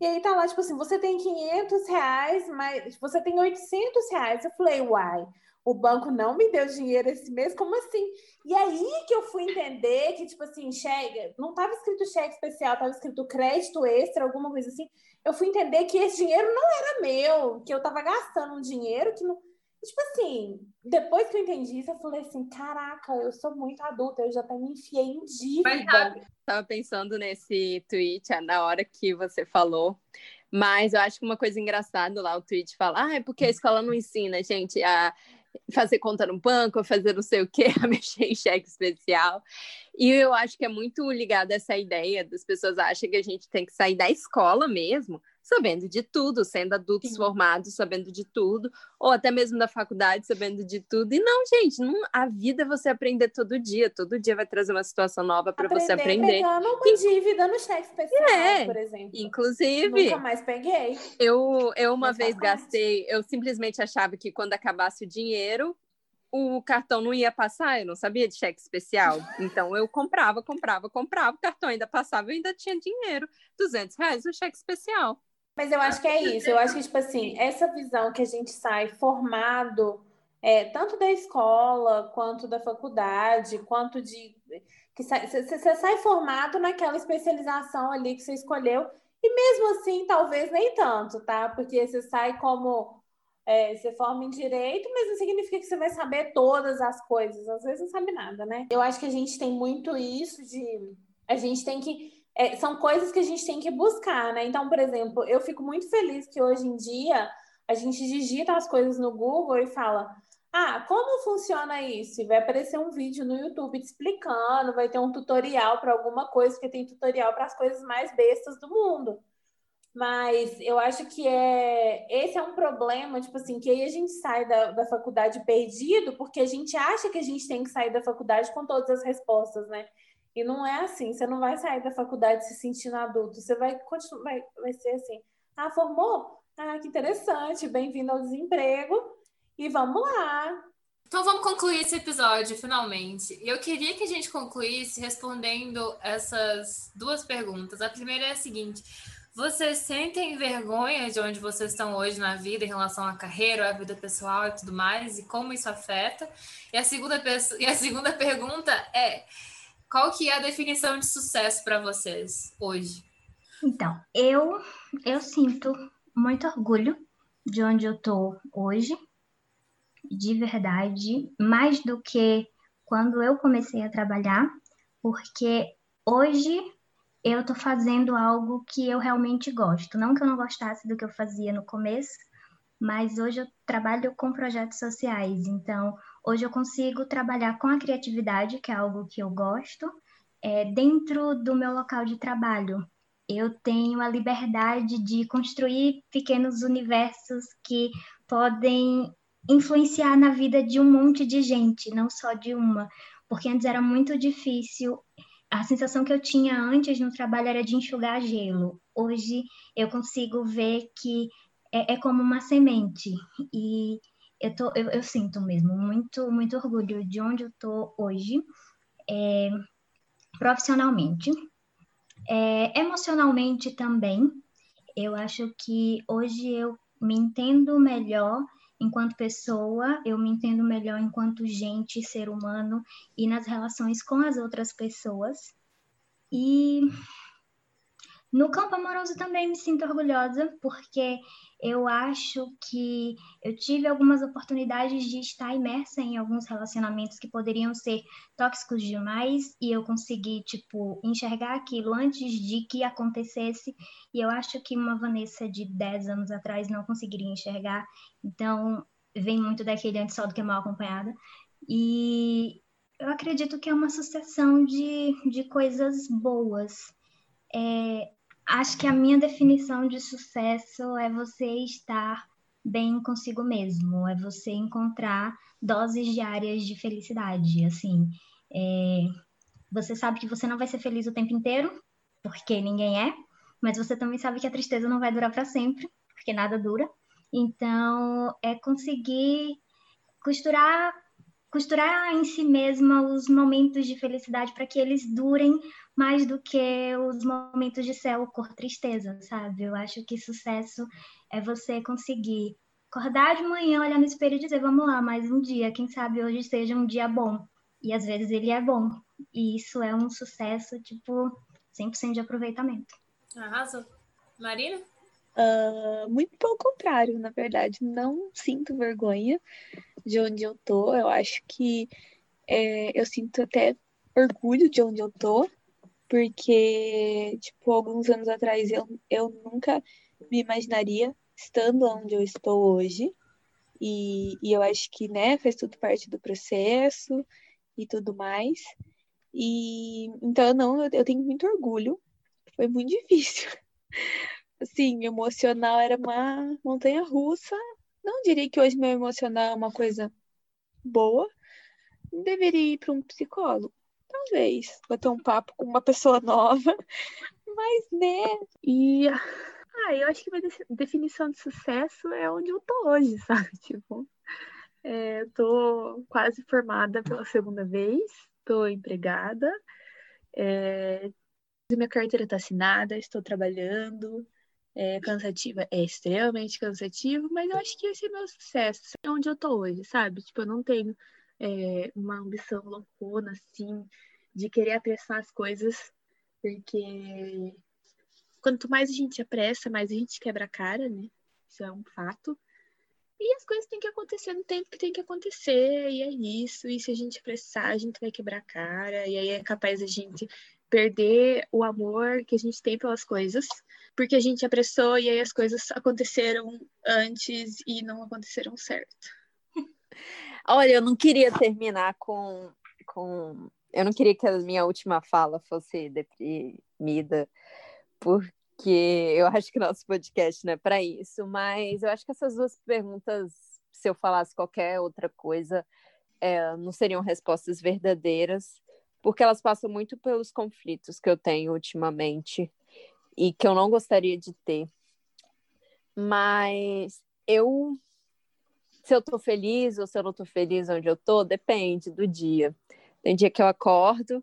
E aí tá lá, tipo assim, você tem 500 reais, mas você tem 800 reais. Eu falei, uai, o banco não me deu dinheiro esse mês, como assim? E aí que eu fui entender que, tipo assim, cheque, não estava escrito cheque especial, estava escrito crédito extra, alguma coisa assim. Eu fui entender que esse dinheiro não era meu, que eu estava gastando um dinheiro que não. Tipo assim, depois que eu entendi isso, eu falei assim: caraca, eu sou muito adulta, eu já até me enfiei em dívida. Eu tava pensando nesse tweet na hora que você falou. Mas eu acho que uma coisa engraçada lá, o tweet fala: ah, é porque a escola não ensina, gente, a fazer conta no banco, fazer não sei o que, a mexer em cheque especial. E eu acho que é muito ligado a essa ideia das pessoas acham que a gente tem que sair da escola mesmo sabendo de tudo, sendo adultos Sim. formados, sabendo de tudo, ou até mesmo da faculdade, sabendo de tudo. E não, gente, não, a vida é você aprender todo dia, todo dia vai trazer uma situação nova para você aprender. Pegando uma dívida no cheque especial, é, por exemplo. Inclusive. Nunca mais peguei. Eu, eu uma vez gastei, eu simplesmente achava que quando acabasse o dinheiro, o cartão não ia passar, eu não sabia de cheque especial. Então eu comprava, comprava, comprava, o cartão ainda passava, eu ainda tinha dinheiro, 200 reais o cheque especial. Mas eu acho que é isso. Eu acho que, tipo assim, essa visão que a gente sai formado, é, tanto da escola, quanto da faculdade, quanto de. que Você sai formado naquela especialização ali que você escolheu, e mesmo assim, talvez nem tanto, tá? Porque você sai como. É, você forma em direito, mas não significa que você vai saber todas as coisas. Às vezes não sabe nada, né? Eu acho que a gente tem muito isso de. A gente tem que é, são coisas que a gente tem que buscar, né? Então, por exemplo, eu fico muito feliz que hoje em dia a gente digita as coisas no Google e fala: ah, como funciona isso? E vai aparecer um vídeo no YouTube te explicando, vai ter um tutorial para alguma coisa, porque tem tutorial para as coisas mais bestas do mundo. Mas eu acho que é esse é um problema, tipo assim, que aí a gente sai da, da faculdade perdido, porque a gente acha que a gente tem que sair da faculdade com todas as respostas, né? E não é assim, você não vai sair da faculdade se sentindo adulto, você vai continuar, vai, vai ser assim, ah, formou? Ah, que interessante, bem-vindo ao desemprego, e vamos lá. Então vamos concluir esse episódio, finalmente. Eu queria que a gente concluísse respondendo essas duas perguntas. A primeira é a seguinte: vocês sentem vergonha de onde vocês estão hoje na vida em relação à carreira, à vida pessoal e tudo mais, e como isso afeta? E a segunda, e a segunda pergunta é: qual que é a definição de sucesso para vocês hoje? Então, eu eu sinto muito orgulho de onde eu tô hoje, de verdade, mais do que quando eu comecei a trabalhar, porque hoje eu tô fazendo algo que eu realmente gosto. Não que eu não gostasse do que eu fazia no começo, mas hoje eu trabalho com projetos sociais, então Hoje eu consigo trabalhar com a criatividade, que é algo que eu gosto, é, dentro do meu local de trabalho. eu tenho a liberdade de construir pequenos universos que podem influenciar na vida de um monte de gente, não só de uma, porque antes era muito difícil. A sensação que eu tinha antes no trabalho era de enxugar gelo. Hoje eu consigo ver que é, é como uma semente e eu, tô, eu, eu, sinto mesmo muito, muito orgulho de onde eu tô hoje, é, profissionalmente, é, emocionalmente também. Eu acho que hoje eu me entendo melhor enquanto pessoa, eu me entendo melhor enquanto gente, ser humano e nas relações com as outras pessoas. E no campo amoroso também me sinto orgulhosa, porque eu acho que eu tive algumas oportunidades de estar imersa em alguns relacionamentos que poderiam ser tóxicos demais e eu consegui, tipo, enxergar aquilo antes de que acontecesse. E eu acho que uma Vanessa de 10 anos atrás não conseguiria enxergar. Então, vem muito daquele antes só do que mal acompanhada. E eu acredito que é uma sucessão de, de coisas boas. É, acho que a minha definição de sucesso é você estar bem consigo mesmo, é você encontrar doses diárias de felicidade. Assim, é, você sabe que você não vai ser feliz o tempo inteiro, porque ninguém é, mas você também sabe que a tristeza não vai durar para sempre, porque nada dura. Então, é conseguir costurar costurar em si mesma os momentos de felicidade para que eles durem mais do que os momentos de céu cor tristeza, sabe? Eu acho que sucesso é você conseguir acordar de manhã, olhar no espelho e dizer, vamos lá, mais um dia, quem sabe hoje seja um dia bom. E às vezes ele é bom. E isso é um sucesso, tipo, 100% de aproveitamento. Arrasa. Marina? Uh, muito pelo contrário, na verdade, não sinto vergonha de onde eu tô. Eu acho que é, eu sinto até orgulho de onde eu tô, porque, tipo, alguns anos atrás eu, eu nunca me imaginaria estando onde eu estou hoje. E, e eu acho que, né, fez tudo parte do processo e tudo mais. E então, não, eu, eu tenho muito orgulho. Foi muito difícil assim, emocional era uma montanha russa. Não diria que hoje meu emocional é uma coisa boa. Deveria ir para um psicólogo. Talvez. Bater um papo com uma pessoa nova. Mas, né? E. Ah, eu acho que minha definição de sucesso é onde eu tô hoje, sabe? Tipo, é, tô quase formada pela segunda vez, tô empregada, é, minha carteira está assinada, estou trabalhando, é cansativa, é extremamente cansativo, mas eu acho que esse é meu sucesso, é onde eu tô hoje, sabe? Tipo, eu não tenho é, uma ambição loucona, assim, de querer apressar as coisas, porque quanto mais a gente apressa, mais a gente quebra a cara, né? Isso é um fato. E as coisas têm que acontecer no tempo que tem que acontecer, e é isso. E se a gente apressar, a gente vai quebrar a cara, e aí é capaz a gente perder o amor que a gente tem pelas coisas, porque a gente apressou e aí as coisas aconteceram antes e não aconteceram certo. Olha, eu não queria terminar com, com. Eu não queria que a minha última fala fosse deprimida, porque eu acho que nosso podcast não é para isso, mas eu acho que essas duas perguntas, se eu falasse qualquer outra coisa, é, não seriam respostas verdadeiras porque elas passam muito pelos conflitos que eu tenho ultimamente e que eu não gostaria de ter. Mas eu se eu tô feliz ou se eu não tô feliz onde eu tô, depende do dia. Tem dia que eu acordo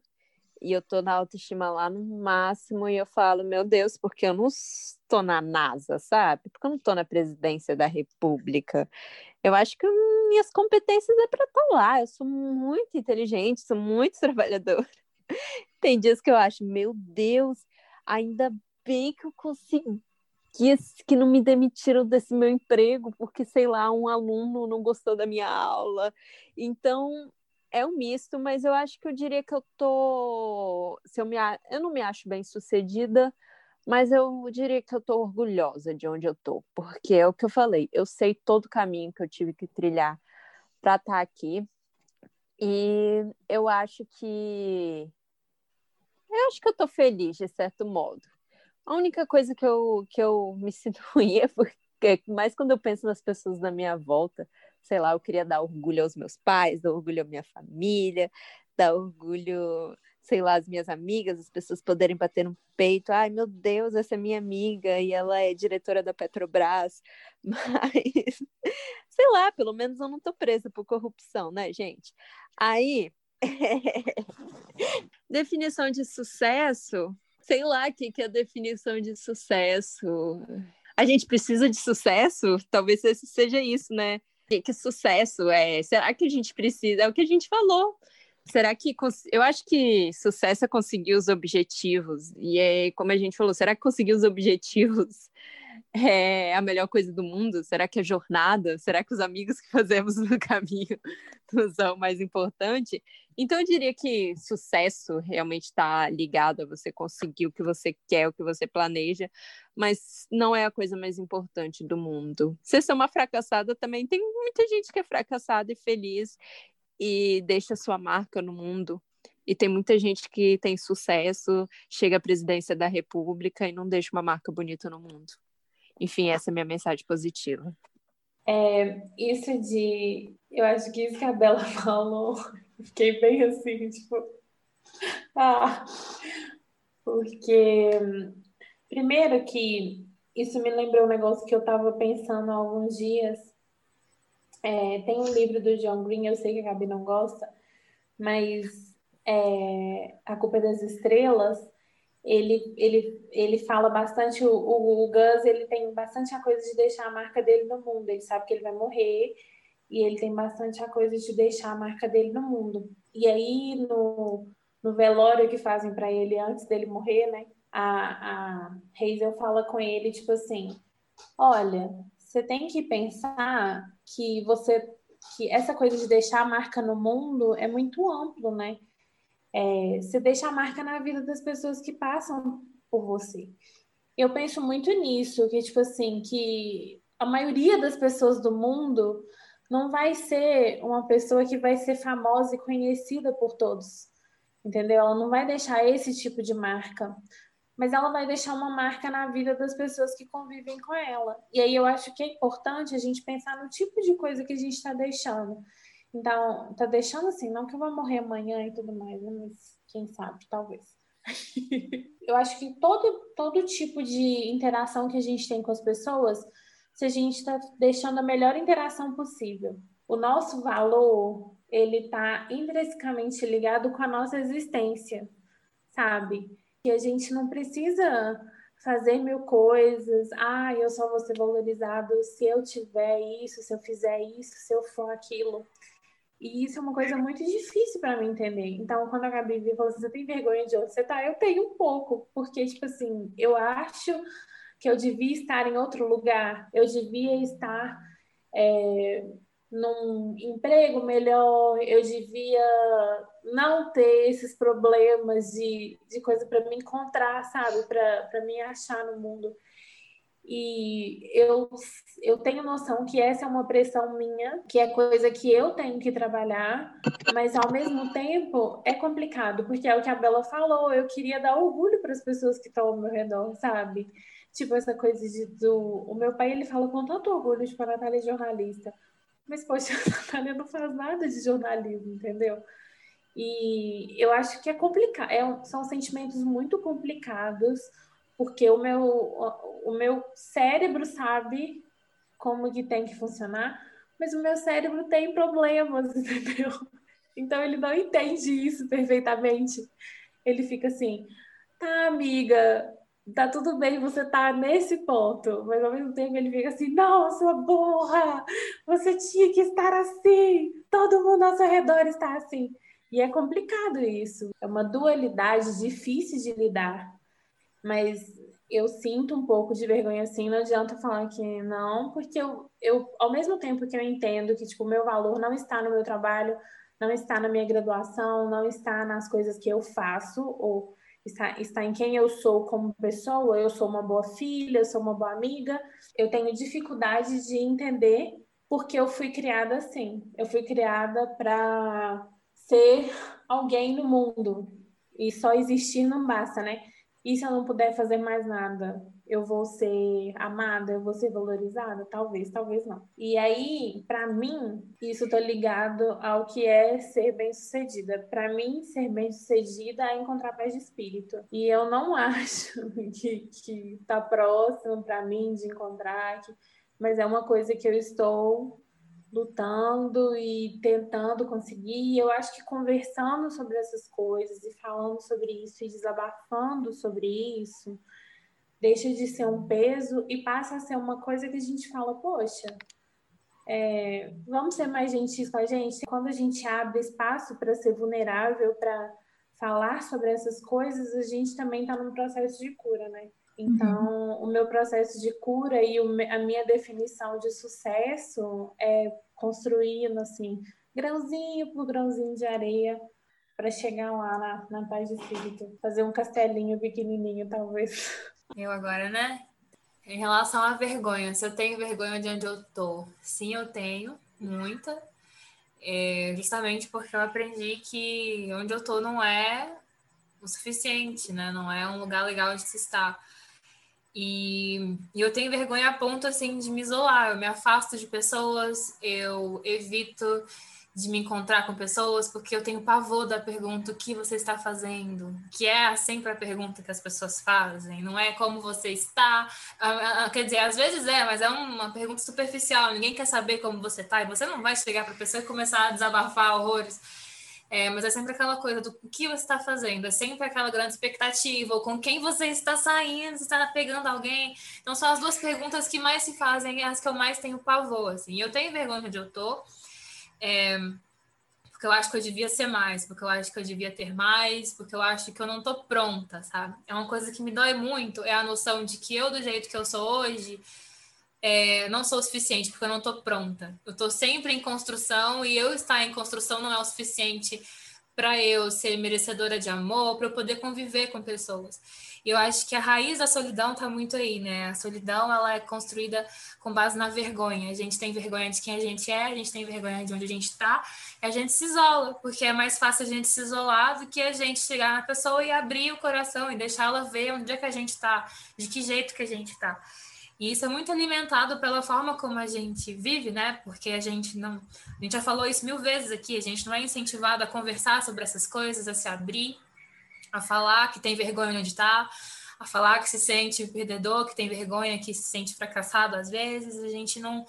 e eu tô na autoestima lá no máximo e eu falo, meu Deus, porque eu não estou na NASA, sabe? Porque eu não estou na presidência da República. Eu acho que minhas competências é para estar tá lá. Eu sou muito inteligente, sou muito trabalhadora. Tem dias que eu acho, meu Deus, ainda bem que eu consegui que não me demitiram desse meu emprego porque sei lá um aluno não gostou da minha aula então é um misto mas eu acho que eu diria que eu tô se eu me eu não me acho bem sucedida mas eu diria que eu tô orgulhosa de onde eu tô, porque é o que eu falei, eu sei todo o caminho que eu tive que trilhar para estar tá aqui. E eu acho que eu acho que eu tô feliz de certo modo. A única coisa que eu, que eu me sinto ruim é porque, mais quando eu penso nas pessoas da minha volta, sei lá, eu queria dar orgulho aos meus pais, dar orgulho à minha família, dar orgulho, sei lá, às minhas amigas, as pessoas poderem bater no peito. Ai, meu Deus, essa é minha amiga e ela é diretora da Petrobras. Mas, sei lá, pelo menos eu não tô presa por corrupção, né, gente? Aí, definição de sucesso, sei lá o que, que é a definição de sucesso. A gente precisa de sucesso? Talvez esse seja isso, né? Que, que sucesso é? Será que a gente precisa? É o que a gente falou. Será que eu acho que sucesso é conseguir os objetivos e é como a gente falou, será que conseguir os objetivos é a melhor coisa do mundo? Será que a jornada? Será que os amigos que fazemos no caminho são mais importante? Então, eu diria que sucesso realmente está ligado a você conseguir o que você quer, o que você planeja, mas não é a coisa mais importante do mundo. Você ser uma fracassada também, tem muita gente que é fracassada e feliz e deixa sua marca no mundo. E tem muita gente que tem sucesso, chega à presidência da República e não deixa uma marca bonita no mundo. Enfim, essa é a minha mensagem positiva. É, isso de. Eu acho que isso que a Bela falou, fiquei bem assim, tipo. Ah, porque. Primeiro que isso me lembrou um negócio que eu estava pensando há alguns dias. É, tem um livro do John Green, eu sei que a Gabi não gosta, mas é, A Culpa é das Estrelas ele, ele, ele fala bastante, o, o, o Gus, ele tem bastante a coisa de deixar a marca dele no mundo, ele sabe que ele vai morrer, e ele tem bastante a coisa de deixar a marca dele no mundo. E aí, no, no velório que fazem para ele antes dele morrer, né, a, a Hazel fala com ele, tipo assim, olha, você tem que pensar que você que essa coisa de deixar a marca no mundo é muito amplo, né? É, você deixa a marca na vida das pessoas que passam por você. Eu penso muito nisso, que tipo assim, que a maioria das pessoas do mundo não vai ser uma pessoa que vai ser famosa e conhecida por todos, entendeu? Ela não vai deixar esse tipo de marca, mas ela vai deixar uma marca na vida das pessoas que convivem com ela. E aí eu acho que é importante a gente pensar no tipo de coisa que a gente está deixando. Então, tá deixando assim, não que eu vou morrer amanhã e tudo mais, né? mas quem sabe, talvez. eu acho que todo, todo tipo de interação que a gente tem com as pessoas, se a gente está deixando a melhor interação possível. O nosso valor, ele está intrinsecamente ligado com a nossa existência, sabe? E a gente não precisa fazer mil coisas. Ah, eu só vou ser valorizado se eu tiver isso, se eu fizer isso, se eu for aquilo. E isso é uma coisa muito difícil para mim entender. Então, quando a Gabi me falou assim, você tem vergonha de onde você tá? Eu tenho um pouco, porque, tipo assim, eu acho que eu devia estar em outro lugar, eu devia estar é, num emprego melhor, eu devia não ter esses problemas de, de coisa para me encontrar, sabe? Para me achar no mundo. E eu, eu tenho noção que essa é uma pressão minha, que é coisa que eu tenho que trabalhar, mas ao mesmo tempo é complicado, porque é o que a Bela falou, eu queria dar orgulho para as pessoas que estão ao meu redor, sabe? Tipo, essa coisa de, do. O meu pai, ele fala com tanto orgulho, tipo, a Natália é jornalista. Mas, poxa, a Natália não faz nada de jornalismo, entendeu? E eu acho que é complicado, é, são sentimentos muito complicados porque o meu, o meu cérebro sabe como que tem que funcionar, mas o meu cérebro tem problemas, entendeu? Então ele não entende isso perfeitamente. Ele fica assim, tá, amiga, tá tudo bem, você tá nesse ponto, mas ao mesmo tempo ele fica assim, não, sua burra, você tinha que estar assim, todo mundo ao seu redor está assim. E é complicado isso, é uma dualidade difícil de lidar, mas eu sinto um pouco de vergonha assim, não adianta falar que não, porque eu, eu ao mesmo tempo que eu entendo que tipo, o meu valor não está no meu trabalho, não está na minha graduação, não está nas coisas que eu faço, ou está, está em quem eu sou como pessoa, eu sou uma boa filha, eu sou uma boa amiga, eu tenho dificuldade de entender porque eu fui criada assim. Eu fui criada para ser alguém no mundo e só existir não basta, né? E se eu não puder fazer mais nada, eu vou ser amada, eu vou ser valorizada? Talvez, talvez não. E aí, para mim, isso tá ligado ao que é ser bem-sucedida. Para mim, ser bem-sucedida é encontrar paz de espírito. E eu não acho que, que tá próximo para mim de encontrar, que... mas é uma coisa que eu estou lutando e tentando conseguir. E eu acho que conversando sobre essas coisas e falando sobre isso e desabafando sobre isso, deixa de ser um peso e passa a ser uma coisa que a gente fala, poxa, é, vamos ser mais gentis com a gente. Quando a gente abre espaço para ser vulnerável, para falar sobre essas coisas, a gente também está num processo de cura, né? Então, uhum. o meu processo de cura e o, a minha definição de sucesso é construindo, assim, grãozinho por grãozinho de areia para chegar lá na, na paz de espírito. Fazer um castelinho pequenininho, talvez. Eu agora, né? Em relação à vergonha, se eu tenho vergonha de onde eu tô, sim, eu tenho, muita. É, justamente porque eu aprendi que onde eu tô não é o suficiente, né? Não é um lugar legal de se estar. E, e, eu tenho vergonha a ponto assim de me isolar, eu me afasto de pessoas, eu evito de me encontrar com pessoas porque eu tenho pavor da pergunta o que você está fazendo, que é sempre a pergunta que as pessoas fazem, não é como você está, quer dizer, às vezes é, mas é uma pergunta superficial, ninguém quer saber como você está e você não vai chegar para a pessoa e começar a desabafar horrores. É, mas é sempre aquela coisa do que você está fazendo, é sempre aquela grande expectativa, ou com quem você está saindo, está pegando alguém. Então, são as duas perguntas que mais se fazem, as que eu mais tenho pavor, assim. Eu tenho vergonha de eu tô, é, porque eu acho que eu devia ser mais, porque eu acho que eu devia ter mais, porque eu acho que eu não tô pronta, sabe? É uma coisa que me dói muito, é a noção de que eu, do jeito que eu sou hoje, é, não sou o suficiente porque eu não estou pronta. Eu estou sempre em construção e eu estar em construção não é o suficiente para eu ser merecedora de amor, para eu poder conviver com pessoas. E eu acho que a raiz da solidão está muito aí, né? A solidão ela é construída com base na vergonha. A gente tem vergonha de quem a gente é, a gente tem vergonha de onde a gente está, e a gente se isola, porque é mais fácil a gente se isolar do que a gente chegar na pessoa e abrir o coração e deixar ela ver onde é que a gente está, de que jeito que a gente está. E isso é muito alimentado pela forma como a gente vive, né? Porque a gente não. A gente já falou isso mil vezes aqui, a gente não é incentivado a conversar sobre essas coisas, a se abrir, a falar que tem vergonha onde está, a falar que se sente perdedor, que tem vergonha, que se sente fracassado às vezes. A gente não,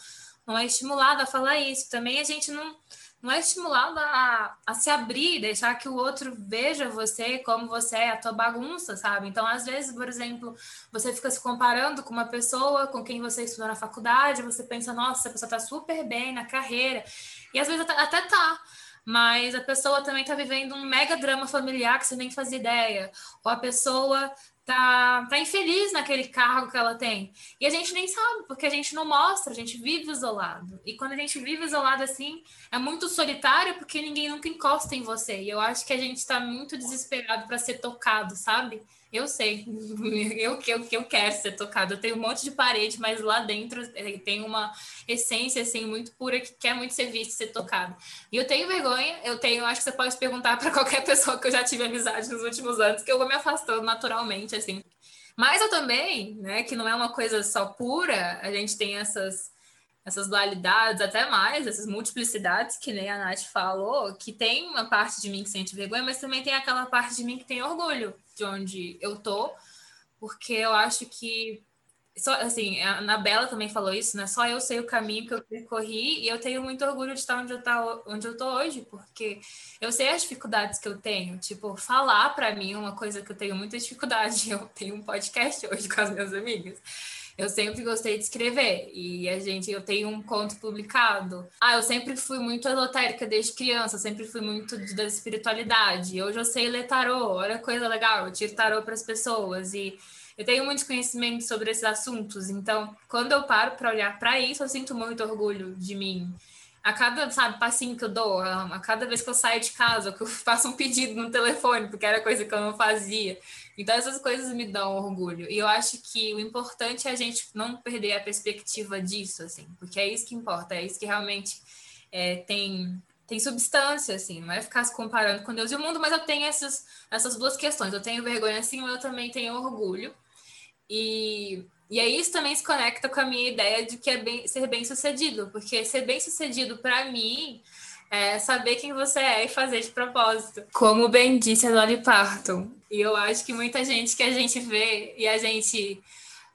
não é estimulado a falar isso. Também a gente não não é estimulado a, a se abrir, deixar que o outro veja você como você é, a tua bagunça, sabe? Então, às vezes, por exemplo, você fica se comparando com uma pessoa com quem você estudou na faculdade, você pensa, nossa, essa pessoa tá super bem na carreira, e às vezes até, até tá, mas a pessoa também tá vivendo um mega drama familiar que você nem fazia ideia, ou a pessoa tá, tá infeliz naquele cargo que ela tem. E a gente nem sabe, porque a gente não mostra, a gente vive isolado. E quando a gente vive isolado assim, é muito solitário porque ninguém nunca encosta em você. E eu acho que a gente está muito desesperado para ser tocado, sabe? Eu sei, eu que eu, eu quero ser tocado. Eu tenho um monte de parede, mas lá dentro eh, tem uma essência assim muito pura que quer muito ser vista, ser tocado. E eu tenho vergonha, eu tenho, acho que você pode perguntar para qualquer pessoa que eu já tive amizade nos últimos anos, que eu vou me afastando naturalmente assim. Mas eu também, né, que não é uma coisa só pura, a gente tem essas essas dualidades, até mais, essas multiplicidades que nem a Nath falou, que tem uma parte de mim que sente vergonha, mas também tem aquela parte de mim que tem orgulho de onde eu tô, porque eu acho que só assim, a Anabela também falou isso, né? Só eu sei o caminho que eu percorri e eu tenho muito orgulho de estar onde eu, tá, onde eu tô hoje, porque eu sei as dificuldades que eu tenho. Tipo, falar para mim é uma coisa que eu tenho muita dificuldade. Eu tenho um podcast hoje com as minhas amigas. Eu sempre gostei de escrever e a gente, eu tenho um conto publicado. Ah, eu sempre fui muito esotérica desde criança, sempre fui muito da espiritualidade. Hoje eu sei ler tarô, olha coisa legal, eu tiro tarô para as pessoas e eu tenho muito conhecimento sobre esses assuntos, então quando eu paro para olhar para isso, eu sinto muito orgulho de mim. A cada, sabe, passinho que eu dou, a cada vez que eu saio de casa, que eu faço um pedido no telefone, porque era coisa que eu não fazia. Então, essas coisas me dão orgulho. E eu acho que o importante é a gente não perder a perspectiva disso, assim, porque é isso que importa, é isso que realmente é, tem tem substância, assim, não é ficar se comparando com Deus e o mundo, mas eu tenho essas, essas duas questões. Eu tenho vergonha, assim, mas eu também tenho orgulho. E, e aí isso também se conecta com a minha ideia de que é bem, ser bem sucedido, porque ser bem sucedido para mim é saber quem você é e fazer de propósito. Como bem disse a Dolly Parton. E eu acho que muita gente que a gente vê e a gente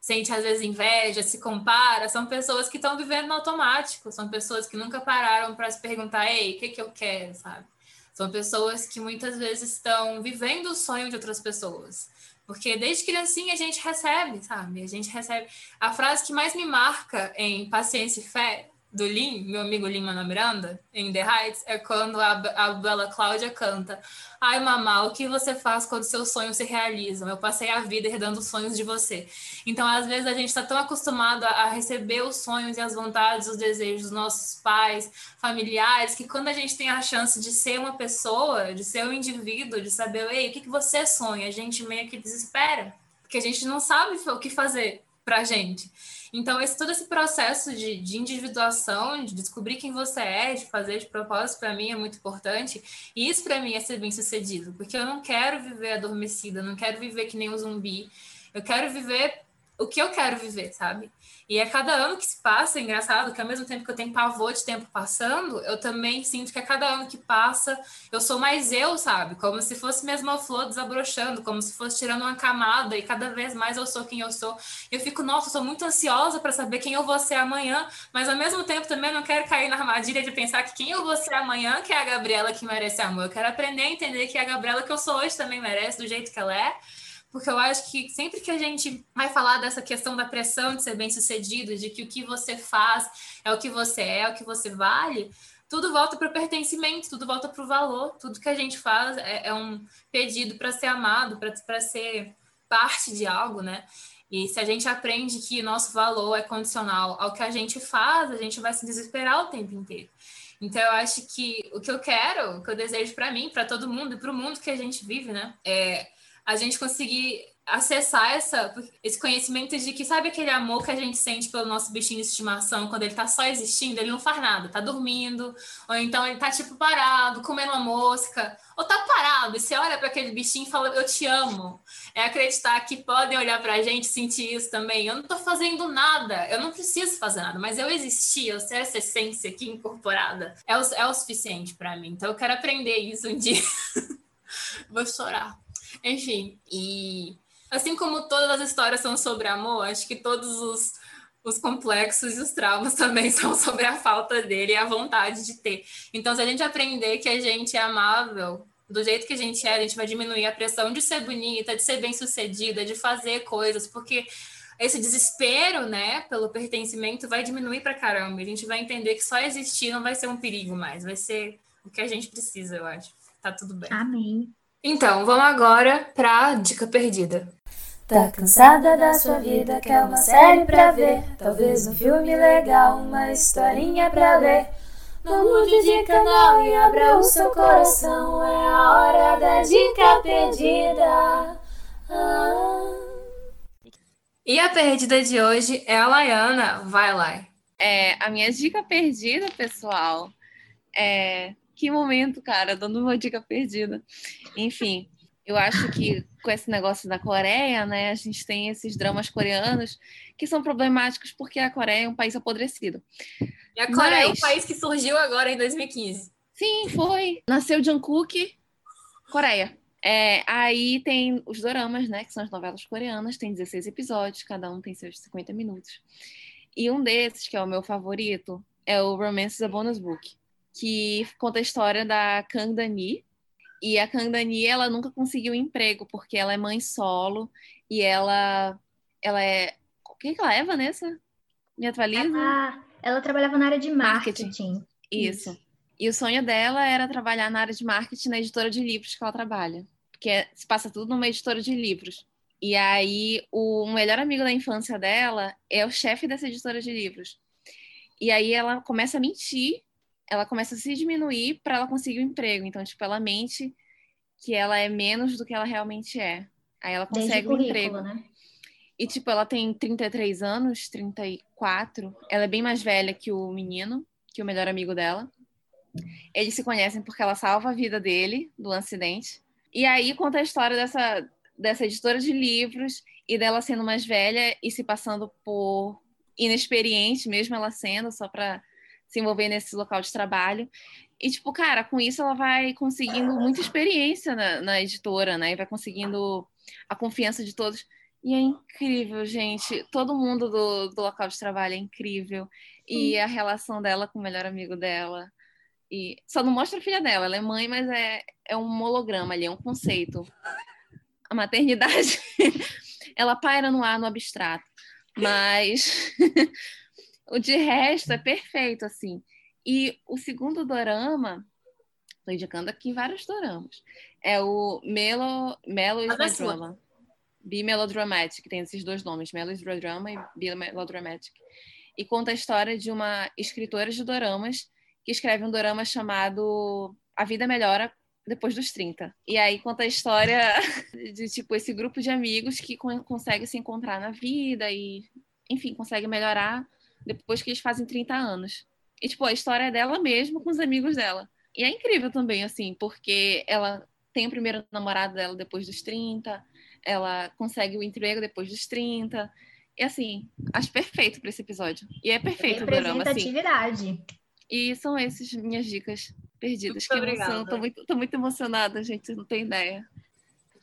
sente às vezes inveja, se compara, são pessoas que estão vivendo no automático, são pessoas que nunca pararam para se perguntar, ei, o que, que eu quero, sabe? São pessoas que muitas vezes estão vivendo o sonho de outras pessoas. Porque desde criancinha a gente recebe, sabe? A gente recebe. A frase que mais me marca em Paciência e Fé do Lin, meu amigo Lin Manuel Miranda, em The Heights, é quando a, a Bela Cláudia canta Ai, mamá, o que você faz quando seus sonhos se realizam? Eu passei a vida herdando sonhos de você. Então, às vezes, a gente está tão acostumado a receber os sonhos e as vontades, os desejos dos nossos pais, familiares, que quando a gente tem a chance de ser uma pessoa, de ser um indivíduo, de saber, ei, o que, que você sonha? A gente meio que desespera, porque a gente não sabe o que fazer pra gente. Então, esse, todo esse processo de, de individuação, de descobrir quem você é, de fazer de propósito, para mim é muito importante. E isso, para mim, é ser bem sucedido, porque eu não quero viver adormecida, não quero viver que nem um zumbi. Eu quero viver o que eu quero viver, sabe? E a cada ano que se passa, é engraçado que ao mesmo tempo que eu tenho pavor de tempo passando, eu também sinto que a cada ano que passa, eu sou mais eu, sabe? Como se fosse mesmo a flor desabrochando, como se fosse tirando uma camada, e cada vez mais eu sou quem eu sou. Eu fico, nossa, eu sou muito ansiosa para saber quem eu vou ser amanhã, mas ao mesmo tempo também não quero cair na armadilha de pensar que quem eu vou ser amanhã que é a Gabriela que merece amor. Eu quero aprender a entender que a Gabriela que eu sou hoje também merece, do jeito que ela é porque eu acho que sempre que a gente vai falar dessa questão da pressão de ser bem sucedido, de que o que você faz é o que você é, é o que você vale, tudo volta para o pertencimento, tudo volta para o valor, tudo que a gente faz é, é um pedido para ser amado, para ser parte de algo, né? E se a gente aprende que nosso valor é condicional ao que a gente faz, a gente vai se desesperar o tempo inteiro. Então, eu acho que o que eu quero, o que eu desejo para mim, para todo mundo e para o mundo que a gente vive, né, é a gente conseguir acessar essa, esse conhecimento de que sabe aquele amor que a gente sente pelo nosso bichinho de estimação quando ele tá só existindo, ele não faz nada, tá dormindo, ou então ele tá tipo parado, comendo uma mosca, ou tá parado, e você olha para aquele bichinho e fala, eu te amo. É acreditar que podem olhar pra gente e sentir isso também. Eu não tô fazendo nada, eu não preciso fazer nada, mas eu existir, eu essa essência aqui incorporada, é o, é o suficiente para mim. Então eu quero aprender isso um dia. Vou chorar. Enfim, e assim como todas as histórias são sobre amor, acho que todos os, os complexos e os traumas também são sobre a falta dele e a vontade de ter. Então, se a gente aprender que a gente é amável, do jeito que a gente é, a gente vai diminuir a pressão de ser bonita, de ser bem-sucedida, de fazer coisas, porque esse desespero, né, pelo pertencimento vai diminuir pra caramba. A gente vai entender que só existir não vai ser um perigo mais, vai ser o que a gente precisa, eu acho. Tá tudo bem. Amém. Então, vamos agora pra dica perdida. Tá cansada da sua vida, quer uma série pra ver? Talvez um filme legal, uma historinha pra ler. Não mude de canal e abra o seu coração, é a hora da dica perdida. Ah. E a perdida de hoje é a Laiana. Vai lá. É, a minha dica perdida, pessoal, é que momento, cara, dando uma dica perdida. Enfim, eu acho que com esse negócio da Coreia, né, a gente tem esses dramas coreanos que são problemáticos porque a Coreia é um país apodrecido. E a Coreia Mas... é um país que surgiu agora em 2015. Sim, foi. Nasceu Jungkook, Coreia. É, aí tem os doramas, né, que são as novelas coreanas, tem 16 episódios, cada um tem seus 50 minutos. E um desses, que é o meu favorito, é o Romance the Bonus Book que conta a história da Kang Dani. E a Kang Dani, ela nunca conseguiu emprego, porque ela é mãe solo e ela, ela é... O que, que ela é, Vanessa? Me atualiza? Ela, ela trabalhava na área de marketing. marketing. Isso. Isso. E o sonho dela era trabalhar na área de marketing na editora de livros que ela trabalha. Porque é, se passa tudo numa editora de livros. E aí, o melhor amigo da infância dela é o chefe dessa editora de livros. E aí ela começa a mentir ela começa a se diminuir para ela conseguir o um emprego. Então, tipo, ela mente que ela é menos do que ela realmente é. Aí ela consegue o um emprego. Né? E, tipo, ela tem 33 anos, 34. Ela é bem mais velha que o menino, que o melhor amigo dela. Eles se conhecem porque ela salva a vida dele do acidente. E aí conta a história dessa, dessa editora de livros e dela sendo mais velha e se passando por inexperiente, mesmo ela sendo, só para se envolver nesse local de trabalho. E, tipo, cara, com isso ela vai conseguindo muita experiência na, na editora, né? E vai conseguindo a confiança de todos. E é incrível, gente. Todo mundo do, do local de trabalho é incrível. E hum. a relação dela com o melhor amigo dela. E só não mostra a filha dela, ela é mãe, mas é, é um holograma ali, é um conceito. A maternidade, ela paira no ar, no abstrato. Mas o de resto é perfeito, assim. E o segundo dorama, estou indicando aqui vários doramas, é o Melo, Melo is Drama. Bimelodramatic, tem esses dois nomes, Melodrama e Bimelodramatic. E conta a história de uma escritora de doramas que escreve um dorama chamado A Vida Melhora depois dos 30. E aí conta a história de tipo esse grupo de amigos que consegue se encontrar na vida e, enfim, consegue melhorar depois que eles fazem 30 anos. E tipo, a história é dela mesma com os amigos dela. E é incrível também assim, porque ela tem o primeiro namorado dela depois dos 30, ela consegue o emprego depois dos 30. E assim, acho perfeito para esse episódio. E é perfeito o drama, assim. E são essas minhas dicas perdidas. Muito que obrigada. emoção. Tô muito, tô muito emocionada, gente, não tem ideia.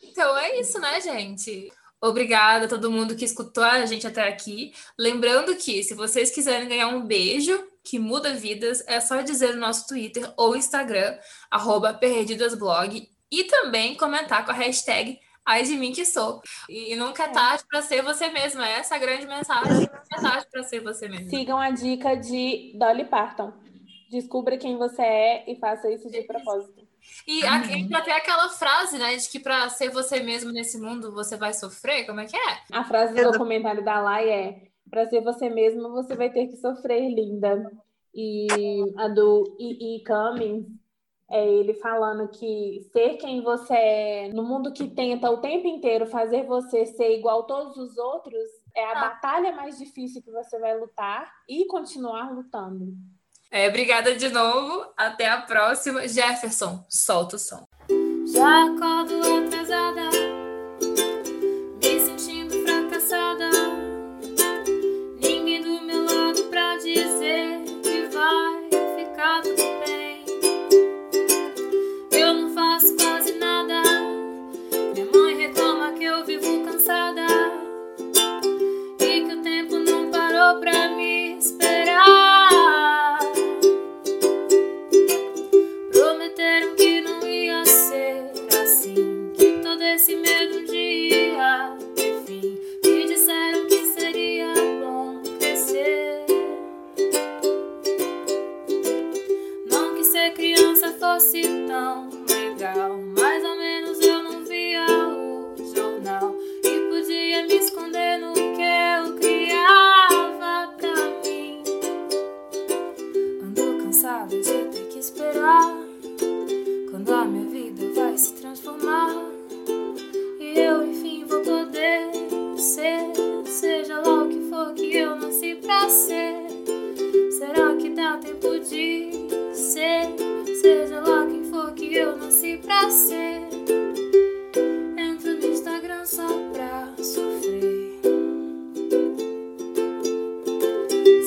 Então é isso, né, gente? Obrigada a todo mundo que escutou a gente até aqui. Lembrando que, se vocês quiserem ganhar um beijo que muda vidas, é só dizer no nosso Twitter ou Instagram, perdidasblog, e também comentar com a hashtag Ai de mim que sou. E nunca é, é. tarde para ser você mesma. Essa é a grande mensagem. Nunca é tarde para ser você mesma. Sigam a dica de Dolly Parton. Descubra quem você é e faça isso de propósito. E aqui até aquela frase, né, de que para ser você mesmo nesse mundo você vai sofrer, como é que é? A frase do documentário da Lai é: para ser você mesmo você vai ter que sofrer, linda. E a do E. E. Cummings é ele falando que ser quem você é no mundo que tenta o tempo inteiro fazer você ser igual a todos os outros é a ah. batalha mais difícil que você vai lutar e continuar lutando. É, obrigada de novo. Até a próxima. Jefferson, solta o som. Já acordo atrasada, fosse pra ser? Entro no Instagram só pra sofrer.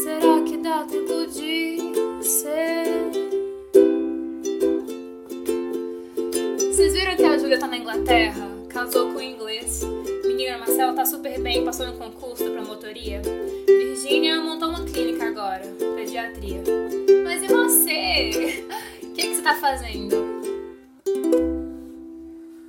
Será que dá tempo de ser? Vocês viram que a Júlia tá na Inglaterra? casou com o inglês. Menina, Marcela tá super bem, passou no concurso pra motoria. Virgínia montou uma clínica agora, pediatria. Mas e você? O que, que você tá fazendo?